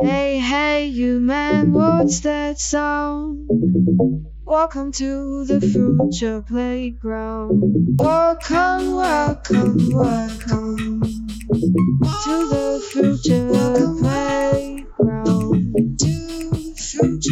Hey, hey, you man, what's that sound? Welcome to the future playground. Welcome, welcome, welcome to the future playground. To the future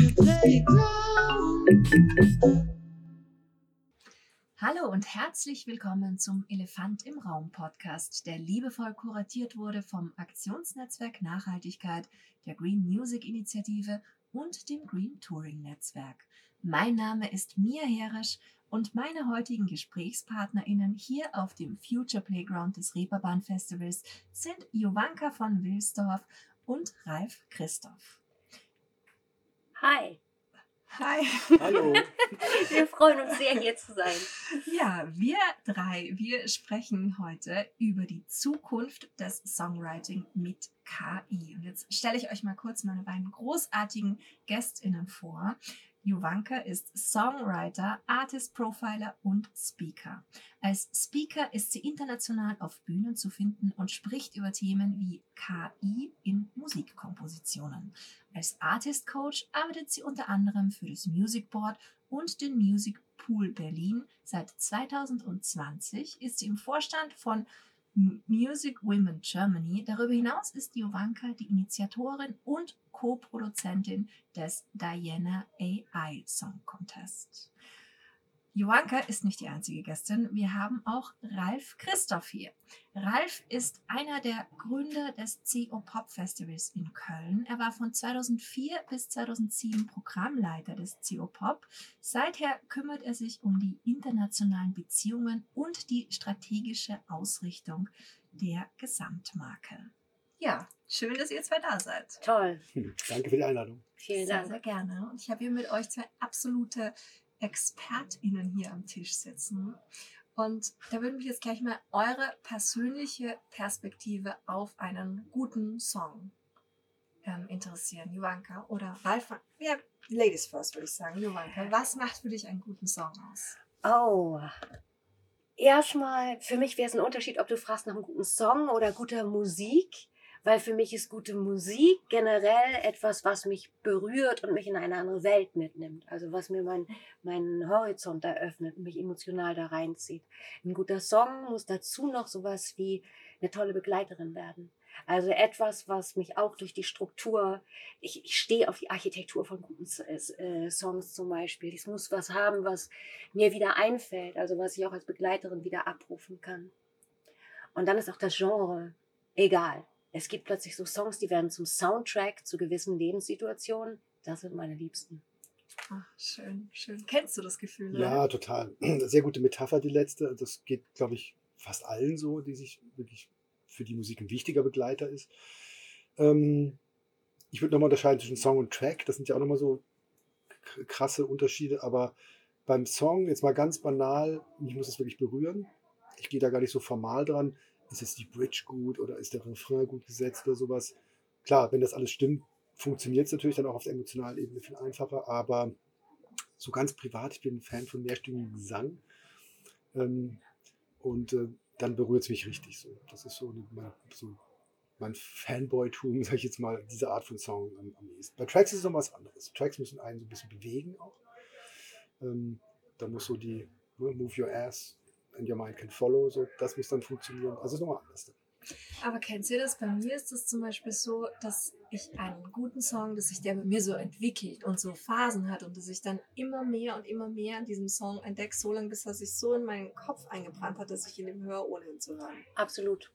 Hallo und herzlich willkommen zum Elefant im Raum Podcast, der liebevoll kuratiert wurde vom Aktionsnetzwerk Nachhaltigkeit, der Green Music Initiative und dem Green Touring Netzwerk. Mein Name ist Mia Herisch und meine heutigen GesprächspartnerInnen hier auf dem Future Playground des Reeperbahn Festivals sind Jovanka von Wilsdorf und Ralf Christoph. Hi. Hi. Hallo. Wir freuen uns sehr, hier zu sein. Ja, wir drei, wir sprechen heute über die Zukunft des Songwriting mit KI. Und jetzt stelle ich euch mal kurz meine beiden großartigen GästInnen vor. Jovanka ist Songwriter, Artist Profiler und Speaker. Als Speaker ist sie international auf Bühnen zu finden und spricht über Themen wie KI in Musikkompositionen. Als Artist Coach arbeitet sie unter anderem für das Music Board und den Music Pool Berlin. Seit 2020 ist sie im Vorstand von Music Women Germany. Darüber hinaus ist Jovanka die Initiatorin und Co-Produzentin des Diana AI Song Contest. Joanka ist nicht die einzige Gästin. Wir haben auch Ralf Christoph hier. Ralf ist einer der Gründer des CO Pop Festivals in Köln. Er war von 2004 bis 2007 Programmleiter des CO Pop. Seither kümmert er sich um die internationalen Beziehungen und die strategische Ausrichtung der Gesamtmarke. Ja, schön, dass ihr zwei da seid. Toll. Danke für die Einladung. Vielen sehr, Dank. sehr gerne. Und ich habe hier mit euch zwei absolute ExpertInnen hier am Tisch sitzen. Und da würde mich jetzt gleich mal eure persönliche Perspektive auf einen guten Song ähm, interessieren. Juwanka oder Ralf. Ja, Ladies first würde ich sagen. Juwanka, was macht für dich einen guten Song aus? Oh. Erstmal, für mich wäre es ein Unterschied, ob du fragst nach einem guten Song oder guter Musik. Weil für mich ist gute Musik generell etwas, was mich berührt und mich in eine andere Welt mitnimmt. Also was mir mein, meinen Horizont eröffnet und mich emotional da reinzieht. Ein guter Song muss dazu noch sowas wie eine tolle Begleiterin werden. Also etwas, was mich auch durch die Struktur, ich, ich stehe auf die Architektur von guten äh, Songs zum Beispiel. Es muss was haben, was mir wieder einfällt, also was ich auch als Begleiterin wieder abrufen kann. Und dann ist auch das Genre egal. Es gibt plötzlich so Songs, die werden zum Soundtrack zu gewissen Lebenssituationen. Das sind meine Liebsten. Ach, schön, schön. Kennst du das Gefühl? Oder? Ja, total. Sehr gute Metapher, die letzte. Das geht, glaube ich, fast allen so, die sich wirklich für die Musik ein wichtiger Begleiter ist. Ähm, ich würde nochmal unterscheiden zwischen Song und Track. Das sind ja auch nochmal so krasse Unterschiede. Aber beim Song, jetzt mal ganz banal, mich muss es wirklich berühren. Ich gehe da gar nicht so formal dran ist jetzt die Bridge gut oder ist der Refrain gut gesetzt oder sowas. Klar, wenn das alles stimmt, funktioniert es natürlich dann auch auf der emotionalen Ebene viel einfacher, aber so ganz privat, ich bin ein Fan von mehrstündigen Gesang ähm, und äh, dann berührt es mich richtig so. Das ist so, mein, so mein Fanboy-Tum, sag ich jetzt mal, diese Art von Song am, am ehesten. Bei Tracks ist es noch was anderes. Tracks müssen einen so ein bisschen bewegen auch. Ähm, da muss so die ne, Move Your Ass and your mind can follow. So, das muss dann funktionieren. Also ist nochmal anders. Aber kennt ihr das? Bei mir ist es zum Beispiel so, dass ich einen guten Song, dass sich der bei mir so entwickelt und so Phasen hat und dass ich dann immer mehr und immer mehr an diesem Song entdecke, so lange, bis er sich so in meinen Kopf eingebrannt hat, dass ich ihn im höre, ohne hinzuhören. Absolut.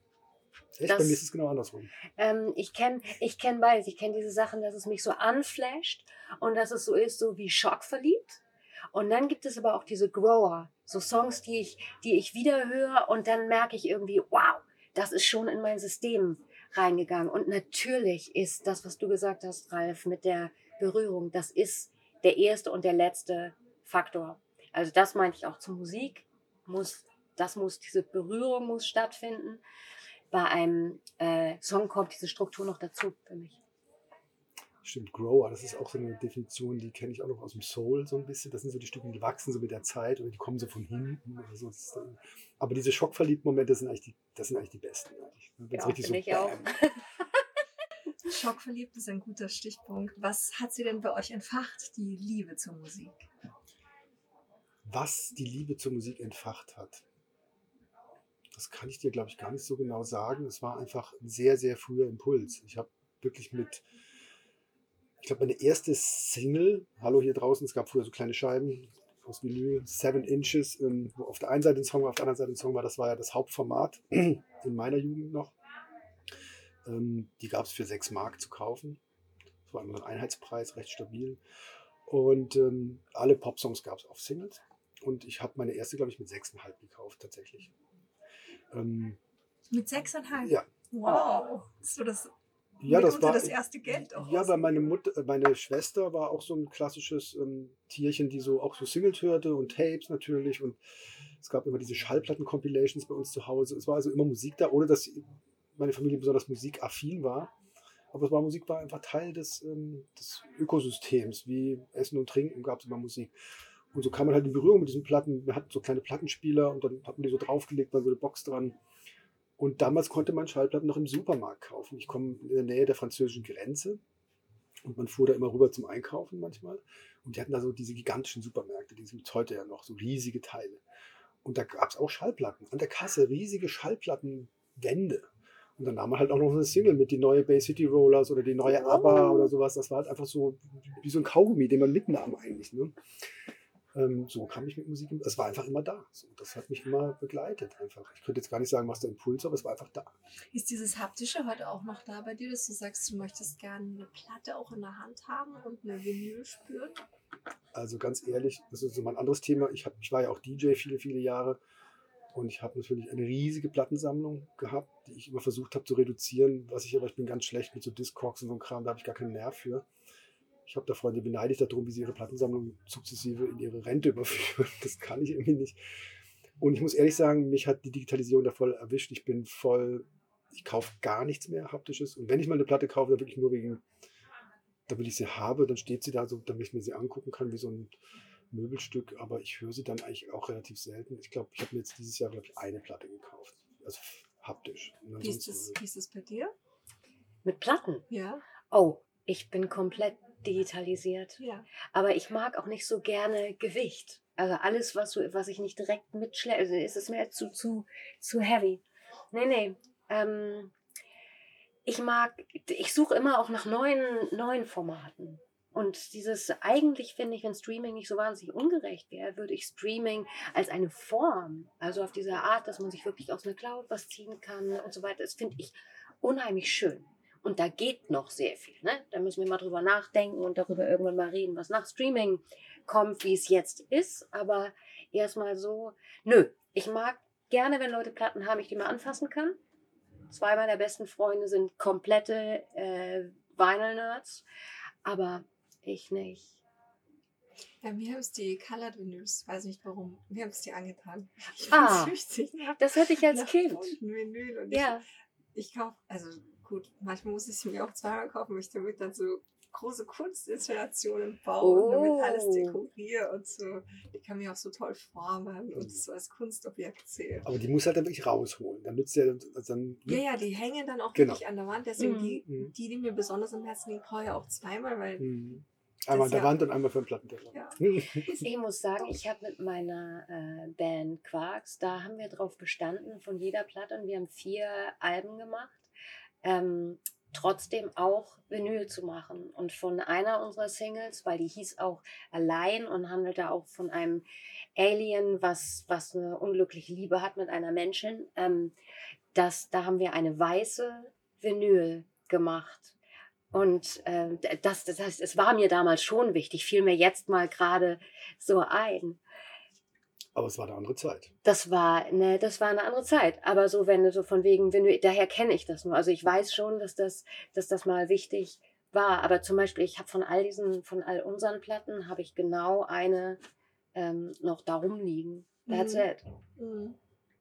Echt? Das, bei mir ist es genau andersrum. Ähm, ich kenne ich kenn beides. Ich kenne diese Sachen, dass es mich so anflasht und dass es so ist, so wie Schock verliebt. Und dann gibt es aber auch diese Grower, so Songs, die ich, die ich wieder höre und dann merke ich irgendwie, wow, das ist schon in mein System reingegangen. Und natürlich ist das, was du gesagt hast, Ralf, mit der Berührung, das ist der erste und der letzte Faktor. Also das meinte ich auch zur Musik, muss, das muss, diese Berührung muss stattfinden. Bei einem äh, Song kommt diese Struktur noch dazu für mich. Stimmt, Grower, das ist auch so eine Definition, die kenne ich auch noch aus dem Soul so ein bisschen. Das sind so die Stücke, die wachsen so mit der Zeit oder die kommen so von hinten oder so. Aber diese schockverliebten Momente sind eigentlich die, das sind eigentlich die besten. Wenn ja, richtig so, ich auch. Schockverliebt ist ein guter Stichpunkt. Was hat sie denn bei euch entfacht, die Liebe zur Musik? Was die Liebe zur Musik entfacht hat, das kann ich dir, glaube ich, gar nicht so genau sagen. Es war einfach ein sehr, sehr früher Impuls. Ich habe wirklich mit, ich glaube, meine erste Single, Hallo hier draußen, es gab früher so kleine Scheiben aus Vinyl, Seven Inches, ähm, wo auf der einen Seite ein Song war, auf der anderen Seite ein Song war, das war ja das Hauptformat in meiner Jugend noch. Ähm, die gab es für 6 Mark zu kaufen. Das war immer ein Einheitspreis, recht stabil. Und ähm, alle Popsongs gab es auf Singles. Und ich habe meine erste, glaube ich, mit 6,5 gekauft, tatsächlich. Ähm, Mit sechseinhalb? ja, Wow. So das, ja, das war. das erste Geld auch. Ja, weil meine Mutter, äh, meine Schwester war auch so ein klassisches ähm, Tierchen, die so auch so Singles hörte und Tapes natürlich und es gab immer diese Schallplatten-Compilations bei uns zu Hause. Es war also immer Musik da, ohne dass meine Familie besonders musikaffin war. Aber es war Musik war einfach Teil des, ähm, des Ökosystems, wie Essen und Trinken gab es immer Musik. Und so kam man halt in Berührung mit diesen Platten. Wir hatten so kleine Plattenspieler und dann hat man die so draufgelegt, war so eine Box dran. Und damals konnte man Schallplatten noch im Supermarkt kaufen. Ich komme in der Nähe der französischen Grenze und man fuhr da immer rüber zum Einkaufen manchmal. Und die hatten da so diese gigantischen Supermärkte, die sind heute ja noch so riesige Teile. Und da gab es auch Schallplatten. An der Kasse riesige Schallplattenwände. Und dann nahm man halt auch noch eine Single mit, die neue Bay City Rollers oder die neue ABBA oder sowas. Das war halt einfach so wie so ein Kaugummi, den man mitnahm eigentlich. Ne? Ähm, so kam ich mit Musik. Es war einfach immer da. So, das hat mich immer begleitet einfach. Ich könnte jetzt gar nicht sagen, was der Impuls war, aber es war einfach da. Ist dieses Haptische heute auch noch da bei dir, dass du sagst, du möchtest gerne eine Platte auch in der Hand haben und eine Vinyl spüren? Also ganz ehrlich, das ist so mein anderes Thema. Ich, hab, ich war ja auch DJ viele, viele Jahre und ich habe natürlich eine riesige Plattensammlung gehabt, die ich immer versucht habe zu reduzieren. Was ich aber, ich bin ganz schlecht mit so Discogs und so einem Kram, da habe ich gar keinen Nerv für. Ich habe da Freunde beneidigt darum, wie sie ihre Plattensammlung sukzessive in ihre Rente überführen. Das kann ich irgendwie nicht. Und ich muss ehrlich sagen, mich hat die Digitalisierung da voll erwischt. Ich bin voll, ich kaufe gar nichts mehr haptisches. Und wenn ich mal eine Platte kaufe, dann wirklich nur wegen, damit ich sie habe, dann steht sie da so, damit ich mir sie angucken kann, wie so ein Möbelstück. Aber ich höre sie dann eigentlich auch relativ selten. Ich glaube, ich habe mir jetzt dieses Jahr, glaube ich, eine Platte gekauft. Also haptisch. Wie ist, das, wie ist das bei dir? Mit Platten. Ja. Oh, ich bin komplett digitalisiert. Ja. Aber ich mag auch nicht so gerne Gewicht. Also alles, was, was ich nicht direkt mitschleppe, also ist es mir zu, zu, zu heavy. Nee, nee. Ähm, ich mag, ich suche immer auch nach neuen, neuen Formaten. Und dieses, eigentlich finde ich, wenn Streaming nicht so wahnsinnig ungerecht wäre, würde ich Streaming als eine Form, also auf diese Art, dass man sich wirklich aus einer Cloud was ziehen kann und so weiter, das finde ich unheimlich schön. Und da geht noch sehr viel. Ne? Da müssen wir mal drüber nachdenken und darüber irgendwann mal reden, was nach Streaming kommt, wie es jetzt ist. Aber erstmal so, nö, ich mag gerne, wenn Leute Platten haben, ich die mal anfassen kann. Zwei meiner besten Freunde sind komplette äh, Vinyl-Nerds, aber ich nicht. Ja, mir haben es die Colored Vinyls, weiß nicht warum. Mir haben es die angetan. Ich Ah. süchtig Das hatte ich als Kind. Vinyl und Ja, ich, ich kaufe, also gut, manchmal muss ich es mir auch zweimal kaufen, weil ich damit dann so große Kunstinstallationen baue und damit alles Oh. dekoriere und so. Die kann mir auch so toll formen und so als Kunstobjekt sehen. Aber die muss halt dann wirklich rausholen. Dann nützt ja also dann. Ja, ja, die hängen dann auch Genau. wirklich an der Wand. Deswegen Mhm. die, Mhm. die, die mir besonders am Herzen liegen, brauche ich auch zweimal, weil Mhm. Einmal an der ja- Wand und einmal für den Plattenteller. Ja. ich muss sagen, ich habe mit meiner äh, Band Quarks, da haben wir drauf bestanden von jeder Platte und wir haben vier Alben gemacht. Ähm, trotzdem auch Vinyl zu machen. Und von einer unserer Singles, weil die hieß auch Allein und handelte auch von einem Alien, was, was eine unglückliche Liebe hat mit einer Menschen, ähm, das, da haben wir eine weiße Vinyl gemacht. Und ähm, das, das heißt, es war mir damals schon wichtig, fiel mir jetzt mal gerade so ein. Aber es war eine andere Zeit. Das war, ne, das war eine andere Zeit. Aber so, wenn du so von wegen, wenn du, daher kenne ich das nur. Also ich weiß schon, dass das, dass das mal wichtig war. Aber zum Beispiel, ich habe von all diesen, von all unseren Platten, habe ich genau eine ähm, noch da rumliegen. That's Mhm. it. Mhm.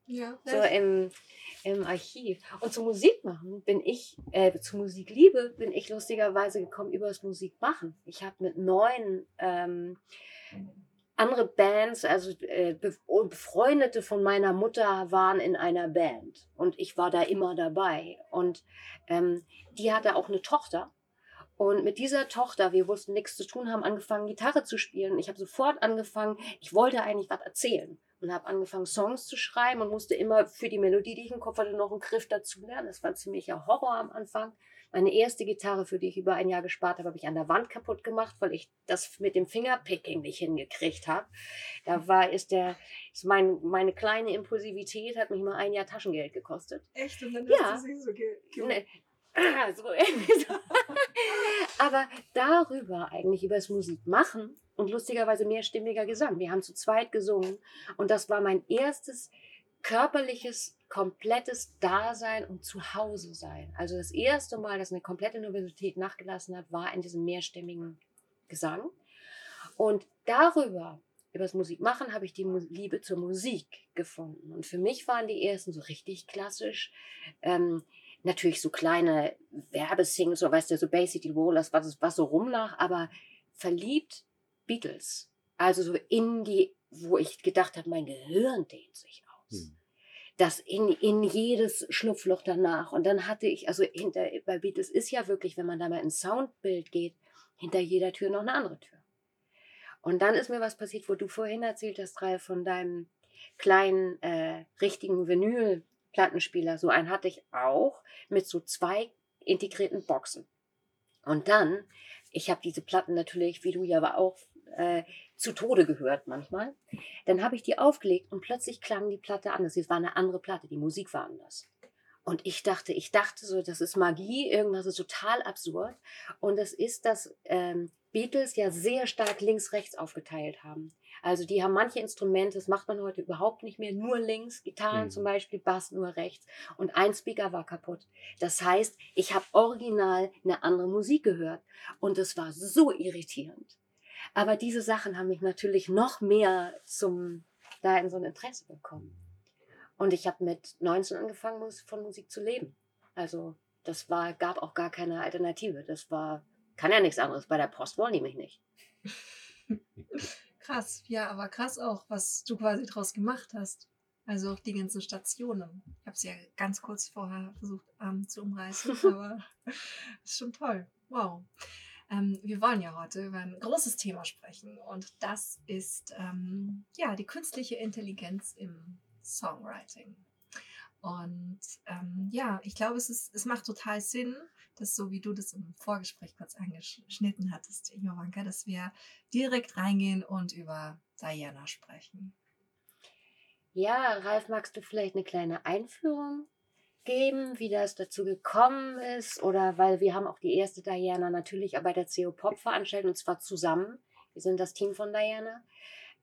Ja, So im, im Archiv. Und zu Musik machen bin ich, äh, zu Musikliebe bin ich lustigerweise gekommen über das Musikmachen. Ich habe mit neun ähm, andere Bands, also äh, Be Befreundete von meiner Mutter waren in einer Band und ich war da immer dabei. Und ähm, die hatte auch eine Tochter. Und mit dieser Tochter, wir wussten nichts zu tun, haben angefangen, Gitarre zu spielen. Ich habe sofort angefangen, ich wollte eigentlich was erzählen und habe angefangen, Songs zu schreiben und musste immer für die Melodie, die ich im Kopf hatte, noch einen Griff dazu lernen. Das war ziemlicher Horror am Anfang. Meine erste Gitarre, für die ich über ein Jahr gespart habe, habe ich an der Wand kaputt gemacht, weil ich das mit dem Fingerpicking nicht hingekriegt habe. Da war, ist der, ist mein, meine kleine Impulsivität hat mich mal ein Jahr Taschengeld gekostet. Echt? Und dann Ja. hast du sie so ge Ne, so. Aber darüber eigentlich, über das Musik machen und lustigerweise mehrstimmiger Gesang. Wir haben zu zweit gesungen und das war mein erstes körperliches, komplettes Dasein und Zuhause sein. Also das erste Mal, dass eine komplette Nervosität nachgelassen hat, war in diesem mehrstimmigen Gesang. Und darüber, über das Musikmachen, habe ich die Liebe zur Musik gefunden. Und für mich waren die ersten so richtig klassisch. Ähm, natürlich so kleine Werbesingles, so weißt du, so Bay City Rollers, was, was so rumlag, aber verliebt Beatles. Also so in die, wo ich gedacht habe, mein Gehirn dehnt sich aus. Hm. Das in, in jedes Schlupfloch danach. Und dann hatte ich, also hinter, bei Beatles ist ja wirklich, wenn man da mal ins Soundbild geht, hinter jeder Tür noch eine andere Tür. Und dann ist mir was passiert, wo du vorhin erzählt hast, Ralf, von deinem kleinen, äh, richtigen Vinyl-Plattenspieler. So einen hatte ich auch mit so zwei integrierten Boxen. Und dann, ich habe diese Platten natürlich, wie du ja auch, äh, zu Tode gehört manchmal. Dann habe ich die aufgelegt und plötzlich klang die Platte anders. Es war eine andere Platte, die Musik war anders. Und ich dachte, ich dachte so, das ist Magie, irgendwas ist total absurd. Und es ist, dass ähm, Beatles ja sehr stark links-rechts aufgeteilt haben. Also die haben manche Instrumente, das macht man heute überhaupt nicht mehr, nur links, Gitarren Mhm. zum Beispiel, Bass nur rechts. Und ein Speaker war kaputt. Das heißt, ich habe original eine andere Musik gehört. Und es war so irritierend. Aber diese Sachen haben mich natürlich noch mehr zum, da in so ein Interesse bekommen. Und ich habe mit 19 angefangen, von Musik zu leben. Also das war, gab auch gar keine Alternative. Das war, kann ja nichts anderes. Bei der Post wollen die mich nicht. Krass, ja, aber krass auch, was du quasi draus gemacht hast. Also auch die ganzen Stationen. Ich habe es ja ganz kurz vorher versucht ähm, zu umreißen, aber ist schon toll. Wow. Ähm, wir wollen ja heute über ein großes Thema sprechen und das ist ähm, ja die künstliche Intelligenz im Songwriting. Und ähm, ja, ich glaube, es, ist, es macht total Sinn, dass so wie du das im Vorgespräch kurz angeschnitten hattest, Jovanka, dass wir direkt reingehen und über Diana sprechen. Ja, Ralf, magst du vielleicht eine kleine Einführung geben, wie das dazu gekommen ist? Oder weil wir haben auch die erste Diana natürlich bei der CO Pop veranstaltet und zwar zusammen. Wir sind das Team von Diana.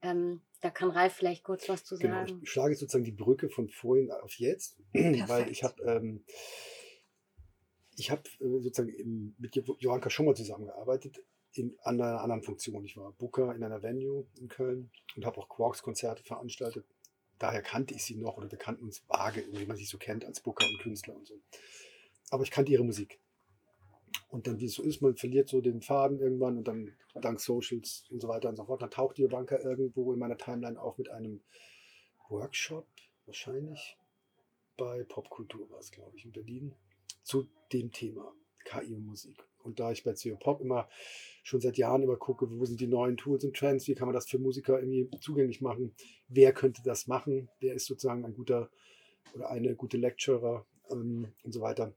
Ähm, da kann Ralf vielleicht kurz was zu Genau, sagen. ich schlage sozusagen die Brücke von vorhin auf jetzt, weil Perfekt. ich habe ähm, ich habe äh, sozusagen im, mit Jo- Johanka schon mal zusammengearbeitet in an einer anderen Funktion. Ich war Booker in einer Venue in Köln und habe auch Quarks-Konzerte veranstaltet. Daher kannte ich sie noch oder wir kannten uns vage, wie man sich so kennt als Booker und Künstler und so. Aber ich kannte ihre Musik. Und dann, wie es so ist, man verliert so den Faden irgendwann und dann dank Socials und so weiter und so fort, dann taucht die Banker irgendwo in meiner Timeline auf mit einem Workshop, wahrscheinlich bei Popkultur war es, glaube ich, in Berlin, zu dem Thema KI und Musik. Und da ich bei CO Pop immer schon seit Jahren immer gucke, wo sind die neuen Tools und Trends, wie kann man das für Musiker irgendwie zugänglich machen, wer könnte das machen, wer ist sozusagen ein guter oder eine gute Lecturer ähm, und so weiter.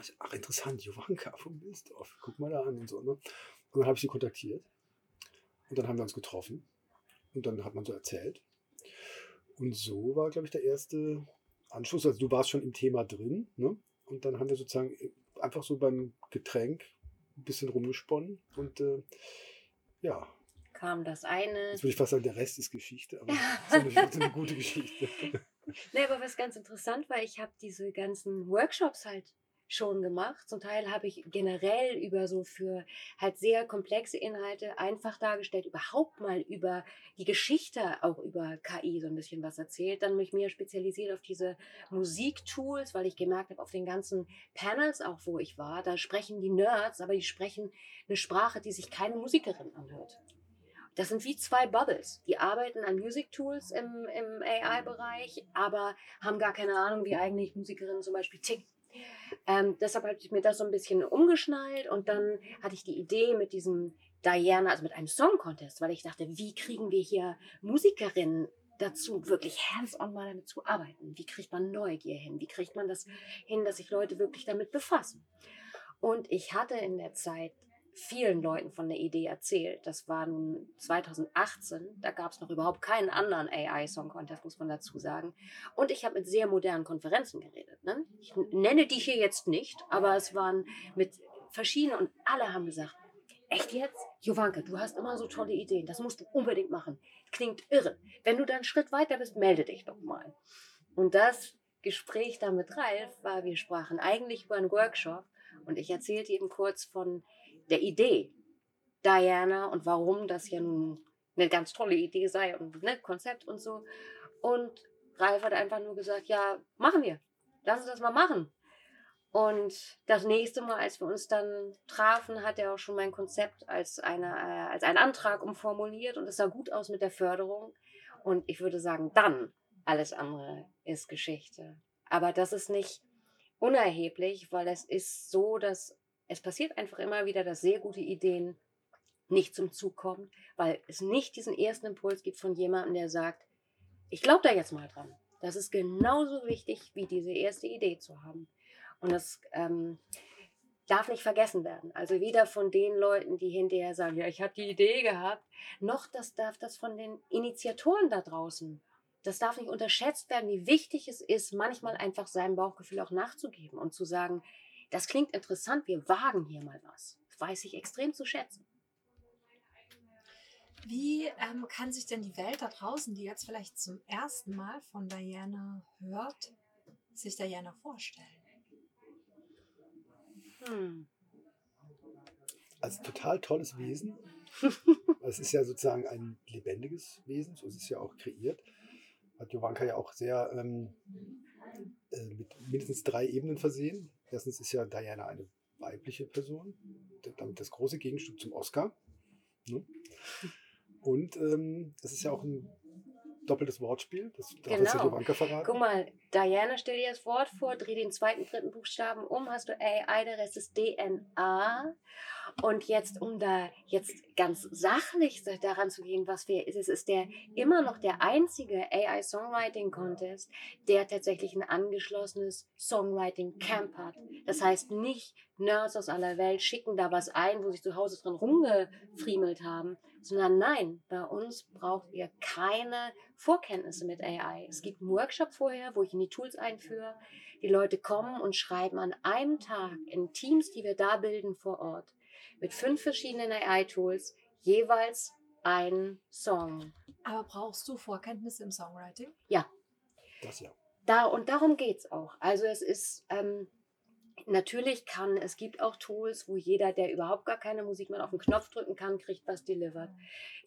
Ich, ach, interessant, Jovanka von Wilsdorf, guck mal da an und so. Ne? Und dann habe ich sie kontaktiert und dann haben wir uns getroffen und dann hat man so erzählt. Und so war, glaube ich, der erste Anschluss. Also du warst schon im Thema drin, ne? Und dann haben wir sozusagen einfach so beim Getränk ein bisschen rumgesponnen und äh, ja, Kam das eine. jetzt würde ich fast sagen, der Rest ist Geschichte, aber eine, so eine gute Geschichte. Nee, aber was ganz interessant war, ich habe diese ganzen Workshops halt schon gemacht. Zum Teil habe ich generell über so für halt sehr komplexe Inhalte einfach dargestellt, überhaupt mal über die Geschichte, auch über KI so ein bisschen was erzählt. Dann mich mehr spezialisiert auf diese Musiktools, weil ich gemerkt habe, auf den ganzen Panels auch, wo ich war, da sprechen die Nerds, aber die sprechen eine Sprache, die sich keine Musikerin anhört. das sind wie zwei Bubbles. Die arbeiten an Music Tools im, im AI-Bereich, aber haben gar keine Ahnung, wie eigentlich Musikerinnen zum Beispiel ticken. Ähm, deshalb habe ich mir das so ein bisschen umgeschnallt und dann hatte ich die Idee mit diesem Diana, also mit einem Song Contest, weil ich dachte, wie kriegen wir hier Musikerinnen dazu, wirklich hands-on mal damit zu arbeiten? Wie kriegt man Neugier hin? Wie kriegt man das hin, dass sich Leute wirklich damit befassen? Und ich hatte in der Zeit vielen Leuten von der Idee erzählt. Das war nun 2018, da gab es noch überhaupt keinen anderen AI-Song Contest, muss man dazu sagen. Und ich habe mit sehr modernen Konferenzen geredet. Ne? Ich nenne die hier jetzt nicht, aber es waren mit verschiedenen und alle haben gesagt, echt jetzt? Jovanka, du hast immer so tolle Ideen, das musst du unbedingt machen. Klingt irre. Wenn du dann einen Schritt weiter bist, melde dich doch mal. Und das Gespräch da mit Ralf war, wir sprachen eigentlich über einen Workshop und ich erzählte ihm kurz von der Idee Diana und warum das ja nun eine ganz tolle Idee sei und ne, Konzept und so. Und Ralf hat einfach nur gesagt, ja, machen wir. Lass uns das mal machen. Und das nächste Mal, als wir uns dann trafen, hat er auch schon mein Konzept als, eine, äh, als einen Antrag umformuliert und es sah gut aus mit der Förderung. Und ich würde sagen, dann alles andere ist Geschichte. Aber das ist nicht unerheblich, weil es ist so, dass es passiert einfach immer wieder, dass sehr gute Ideen nicht zum Zug kommen, weil es nicht diesen ersten Impuls gibt von jemandem, der sagt, ich glaube da jetzt mal dran. Das ist genauso wichtig, wie diese erste Idee zu haben. Und das ähm, darf nicht vergessen werden. Also weder von den Leuten, die hinterher sagen, ja, ich habe die Idee gehabt, noch das darf das von den Initiatoren da draußen. Das darf nicht unterschätzt werden, wie wichtig es ist, manchmal einfach seinem Bauchgefühl auch nachzugeben und zu sagen, das klingt interessant, wir wagen hier mal was. Das weiß ich extrem zu schätzen. Wie ähm, kann sich denn die Welt da draußen, die jetzt vielleicht zum ersten Mal von Diana hört, sich Diana vorstellen? Hm. Als total tolles Wesen. es ist ja sozusagen ein lebendiges Wesen, so ist es ja auch kreiert. Hat Jovanka ja auch sehr ähm, äh, mit mindestens drei Ebenen versehen. Erstens ist ja Diana eine weibliche Person, damit das große Gegenstück zum Oscar. Ne? Und ähm, das ist ja auch ein doppeltes Wortspiel. Das darf genau. jetzt ja Jovanka verraten. Guck mal, Diana, stell dir das Wort vor, dreh den zweiten, dritten Buchstaben um, hast du AI, der Rest ist DNA. Und jetzt, um da jetzt ganz sachlich daran zu gehen, was wir, es ist der immer noch der einzige AI Songwriting Contest, der tatsächlich ein angeschlossenes Songwriting Camp hat. Das heißt, nicht Nerds aus aller Welt schicken da was ein, wo sie zu Hause drin rumgefriemelt haben, sondern nein, bei uns braucht ihr keine Vorkenntnisse mit AI. Es gibt einen Workshop vorher, wo ich in die Tools einführe. Die Leute kommen und schreiben an einem Tag in Teams, die wir da bilden vor Ort, mit fünf verschiedenen AI-Tools jeweils einen Song. Aber brauchst du Vorkenntnisse im Songwriting? Ja. Das ja. Da, und darum geht es auch. Also es ist, ähm, natürlich kann, es gibt auch Tools, wo jeder, der überhaupt gar keine Musik mehr auf den Knopf drücken kann, kriegt was delivered.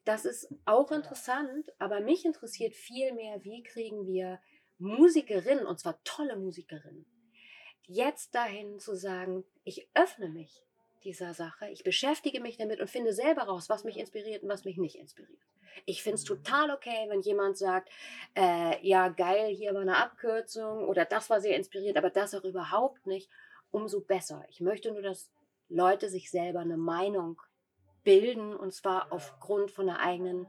Das ist auch interessant, aber mich interessiert viel mehr, wie kriegen wir Musikerinnen, und zwar tolle Musikerinnen, jetzt dahin zu sagen, ich öffne mich dieser Sache, ich beschäftige mich damit und finde selber raus, was mich inspiriert und was mich nicht inspiriert. Ich finde es total okay, wenn jemand sagt, äh, ja geil, hier war eine Abkürzung oder das war sehr inspiriert, aber das auch überhaupt nicht umso besser. Ich möchte nur, dass Leute sich selber eine Meinung bilden und zwar aufgrund von der eigenen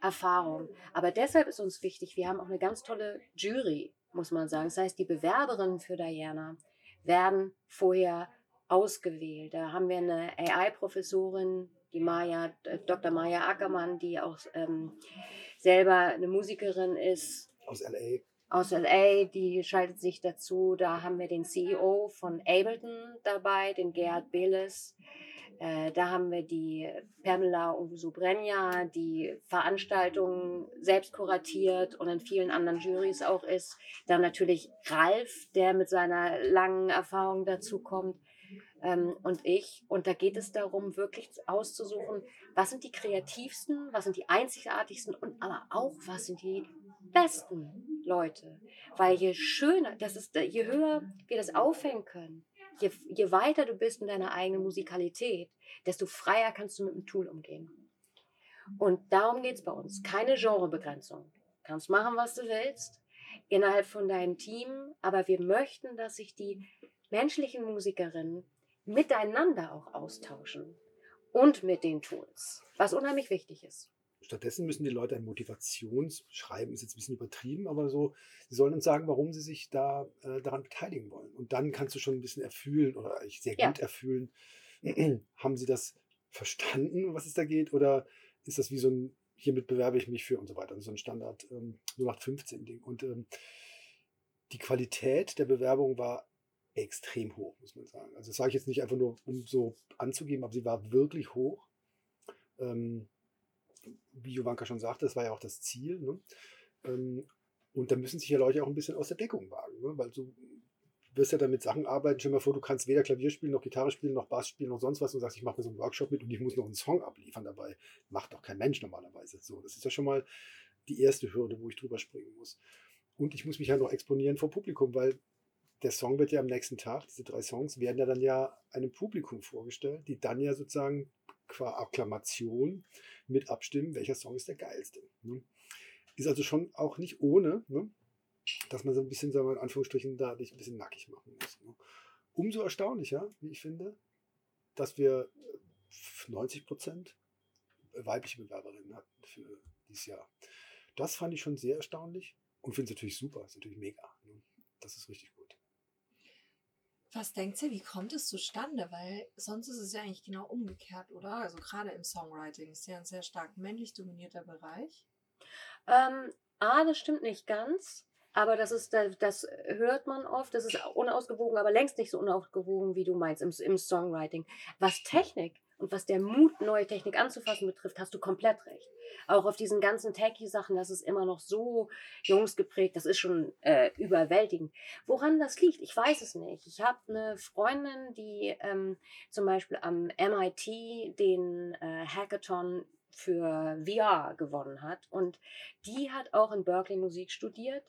Erfahrung. Aber deshalb ist uns wichtig, wir haben auch eine ganz tolle Jury, muss man sagen. Das heißt, die Bewerberinnen für Diana werden vorher ausgewählt. Da haben wir eine AI-Professorin, die Maya, äh, Dr. Maya Ackermann, die auch ähm, selber eine Musikerin ist. Aus LA aus LA, die schaltet sich dazu. Da haben wir den CEO von Ableton dabei, den Gerhard Beles. Äh, da haben wir die Pamela Ubusubrenja, die Veranstaltungen selbst kuratiert und in vielen anderen Juries auch ist. Dann natürlich Ralf, der mit seiner langen Erfahrung dazu kommt. Ähm, und ich. Und da geht es darum, wirklich auszusuchen, was sind die kreativsten, was sind die einzigartigsten und aber auch, was sind die besten Leute. Weil je schöner, das ist, je höher wir das aufhängen können, je, je weiter du bist in deiner eigenen Musikalität, desto freier kannst du mit dem Tool umgehen. Und darum geht es bei uns. Keine Genrebegrenzung. Du kannst machen, was du willst, innerhalb von deinem Team, aber wir möchten, dass sich die menschlichen Musikerinnen miteinander auch austauschen und mit den Tools, was unheimlich wichtig ist. Stattdessen müssen die Leute ein Motivationsschreiben, ist jetzt ein bisschen übertrieben, aber so, sie sollen uns sagen, warum sie sich da äh, daran beteiligen wollen. Und dann kannst du schon ein bisschen erfühlen oder eigentlich sehr Ja. gut erfühlen, haben sie das verstanden, um was es da geht, oder ist das wie so ein, hiermit bewerbe ich mich für und so weiter, so ein Standard ähm, 0815-Ding. Und ähm, die Qualität der Bewerbung war extrem hoch, muss man sagen. Also das sage ich jetzt nicht einfach nur, um so anzugeben, aber sie war wirklich hoch. Ähm, wie Jovanka schon sagte, das war ja auch das Ziel. Ne? Ähm, und da müssen sich ja Leute auch ein bisschen aus der Deckung wagen, ne? weil du wirst ja dann mit Sachen arbeiten. Stell dir mal vor, du kannst weder Klavier spielen, noch Gitarre spielen, noch Bass spielen, noch sonst was und sagst, ich mache mir so einen Workshop mit und ich muss noch einen Song abliefern dabei. Macht doch kein Mensch normalerweise. So, das ist ja schon mal die erste Hürde, wo ich drüber springen muss. Und ich muss mich ja noch exponieren vor Publikum, weil der Song wird ja am nächsten Tag, diese drei Songs, werden ja dann ja einem Publikum vorgestellt, die dann ja sozusagen qua Akklamation mit abstimmen, welcher Song ist der geilste. Ne? Ist also schon auch nicht ohne, ne? dass man so ein bisschen, sagen wir in Anführungsstrichen, da dich ein bisschen nackig machen muss. Ne? Umso erstaunlicher, wie ich finde, dass wir äh, 90 Prozent weibliche Bewerberinnen hatten für dieses Jahr. Das fand ich schon sehr erstaunlich und finde es natürlich super, ist natürlich mega. Ne? Das ist richtig gut. Was denkt ihr, wie kommt es zustande? Weil sonst ist es ja eigentlich genau umgekehrt, oder? Also gerade im Songwriting ist ja ein sehr stark männlich dominierter Bereich. Ähm, A, das stimmt nicht ganz. Aber das ist, das hört man oft, das ist unausgewogen, aber längst nicht so unausgewogen, wie du meinst im, im Songwriting. Was Technik und was der Mut, neue Technik anzufassen betrifft, hast du komplett recht. Auch auf diesen ganzen Techie-Sachen, das ist immer noch so jungsgeprägt, das ist schon äh, überwältigend. Woran das liegt, ich weiß es nicht. Ich habe eine Freundin, die ähm, zum Beispiel am MIT den äh, Hackathon für VR gewonnen hat und die hat auch in Berkeley Musik studiert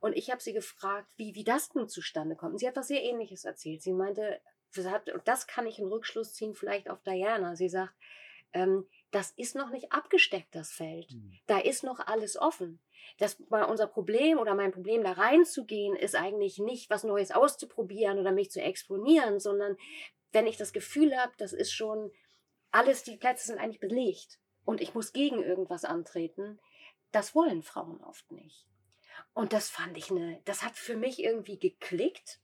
und ich habe sie gefragt, wie, wie das nun zustande kommt. Und sie hat was sehr Ähnliches erzählt. Sie meinte, und das kann ich in Rückschluss ziehen, vielleicht auf Diana. Sie sagt, ähm, das ist noch nicht abgesteckt, das Feld. Mhm. Da ist noch alles offen. Das war unser Problem oder mein Problem, da reinzugehen, ist eigentlich nicht, was Neues auszuprobieren oder mich zu exponieren, sondern wenn ich das Gefühl habe, das ist schon alles, die Plätze sind eigentlich belegt und ich muss gegen irgendwas antreten, das wollen Frauen oft nicht. Und das fand ich eine, das hat für mich irgendwie geklickt.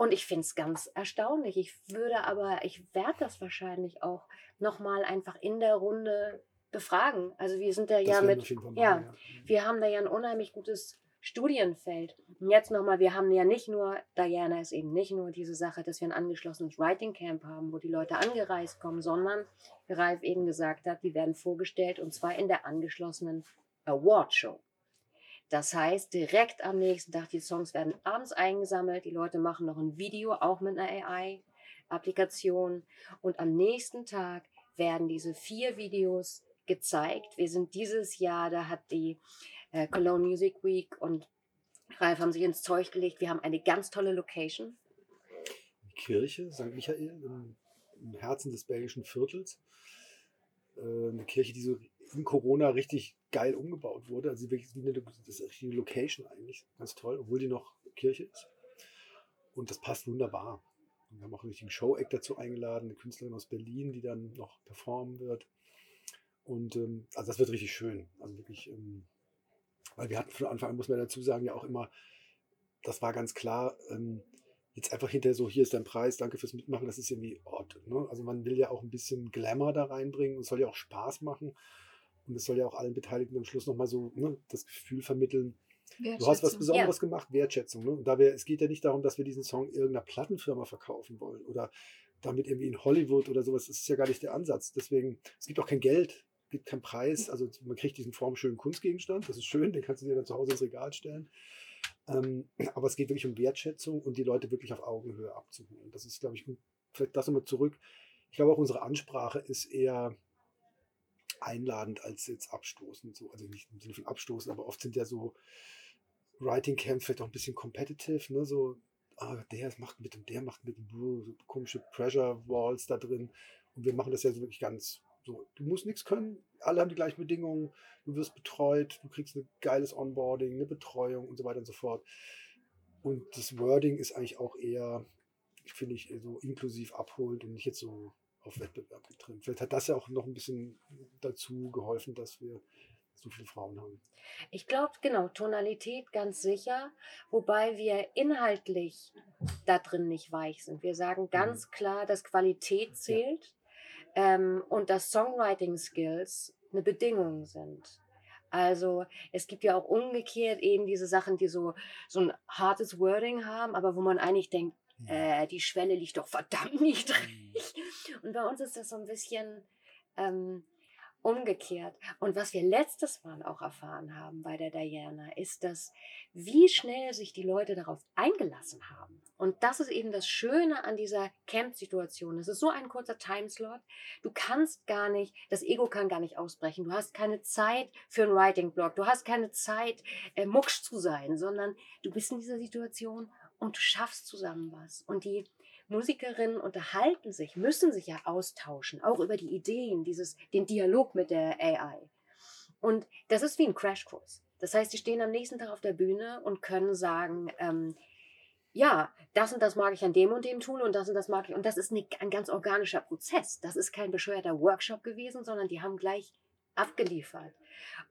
Und ich finde es ganz erstaunlich. Ich würde aber, ich werde das wahrscheinlich auch nochmal einfach in der Runde befragen. Also wir sind da Das ja mit, Fall ja, machen, ja. wir haben da ja ein unheimlich gutes Studienfeld. Und jetzt nochmal, wir haben ja nicht nur, Diana ist eben nicht nur diese Sache, dass wir ein angeschlossenes Writing Camp haben, wo die Leute angereist kommen, sondern, wie Ralf eben gesagt hat, die werden vorgestellt und zwar in der angeschlossenen Award Show. Das heißt, direkt am nächsten Tag, die Songs werden abends eingesammelt, die Leute machen noch ein Video, auch mit einer AI-Applikation. Und am nächsten Tag werden diese vier Videos gezeigt. Wir sind dieses Jahr, da hat die äh, Cologne Music Week und Ralf haben sich ins Zeug gelegt. Wir haben eine ganz tolle Location. Die Kirche St. Michael im, im Herzen des belgischen Viertels. Äh, eine Kirche, die so in Corona richtig geil umgebaut wurde. Also wirklich wie eine, das ist eine richtige Location eigentlich. Ganz toll, obwohl die noch Kirche ist. Und das passt wunderbar. Und wir haben auch einen richtigen Show-Act dazu eingeladen, eine Künstlerin aus Berlin, die dann noch performen wird. Und ähm, also das wird richtig schön. Also wirklich, ähm, weil wir hatten von Anfang an, muss man dazu sagen, ja auch immer, das war ganz klar, ähm, jetzt einfach hinterher so, hier ist dein Preis, danke fürs Mitmachen, das ist irgendwie Ort. Ne? Also man will ja auch ein bisschen Glamour da reinbringen und soll ja auch Spaß machen. Und es soll ja auch allen Beteiligten am Schluss nochmal so ne, das Gefühl vermitteln, du hast was. Besonderes gemacht, Wertschätzung. Ne? Und da wir, es geht ja nicht darum, dass wir diesen Song irgendeiner Plattenfirma verkaufen wollen oder damit irgendwie in Hollywood oder sowas. Das ist ja gar nicht der Ansatz. Deswegen, es gibt auch kein Geld, gibt keinen Preis. Also man kriegt diesen formschönen Kunstgegenstand, das ist schön, den kannst du dir dann zu Hause ins Regal stellen. Ähm, aber es geht wirklich um Wertschätzung und die Leute wirklich auf Augenhöhe abzuholen. Das ist, glaube ich, vielleicht das nochmal zurück. Ich glaube auch unsere Ansprache ist eher einladend als jetzt abstoßend. So. Also nicht im Sinne von abstoßen, aber oft sind ja so Writing Camps vielleicht auch ein bisschen competitive, ne? So, ah, der macht mit und der macht mit, so komische Pressure Walls da drin. Und wir machen das ja so wirklich ganz So, du musst nichts können, alle haben die gleichen Bedingungen, du wirst betreut, du kriegst ein geiles Onboarding, eine Betreuung und so weiter und so fort. Und das Wording ist eigentlich auch eher, finde ich, so inklusiv abholend und nicht jetzt so auf Wettbewerb getrimmt. Vielleicht hat das ja auch noch ein bisschen dazu geholfen, dass wir so viele Frauen haben. Ich glaube, genau, Tonalität ganz sicher, wobei wir inhaltlich da drin nicht weich sind. Wir sagen ganz klar, dass Qualität zählt ähm, und dass Songwriting-Skills eine Bedingung sind. Also es gibt ja auch umgekehrt eben diese Sachen, die so, so ein hartes Wording haben, aber wo man eigentlich denkt, äh, die Schwelle liegt doch verdammt niedrig. Und bei uns ist das so ein bisschen ähm, umgekehrt. Und was wir letztes Mal auch erfahren haben bei der Diana, ist, dass wie schnell sich die Leute darauf eingelassen haben. Und das ist eben das Schöne an dieser Camp-Situation. Es ist so ein kurzer Timeslot. Du kannst gar nicht, das Ego kann gar nicht ausbrechen. Du hast keine Zeit für einen Writing-Blog. Du hast keine Zeit, äh, mucksch zu sein, sondern du bist in dieser Situation und du schaffst zusammen was. Und die Musikerinnen unterhalten sich, müssen sich ja austauschen, auch über die Ideen, dieses, den Dialog mit der AI. Und das ist wie ein Crashkurs. Das heißt, sie stehen am nächsten Tag auf der Bühne und können sagen, ähm, ja, das und das mag ich an dem und dem tun und das und das mag ich. Und das ist ein ganz organischer Prozess. Das ist kein bescheuerter Workshop gewesen, sondern die haben gleich abgeliefert.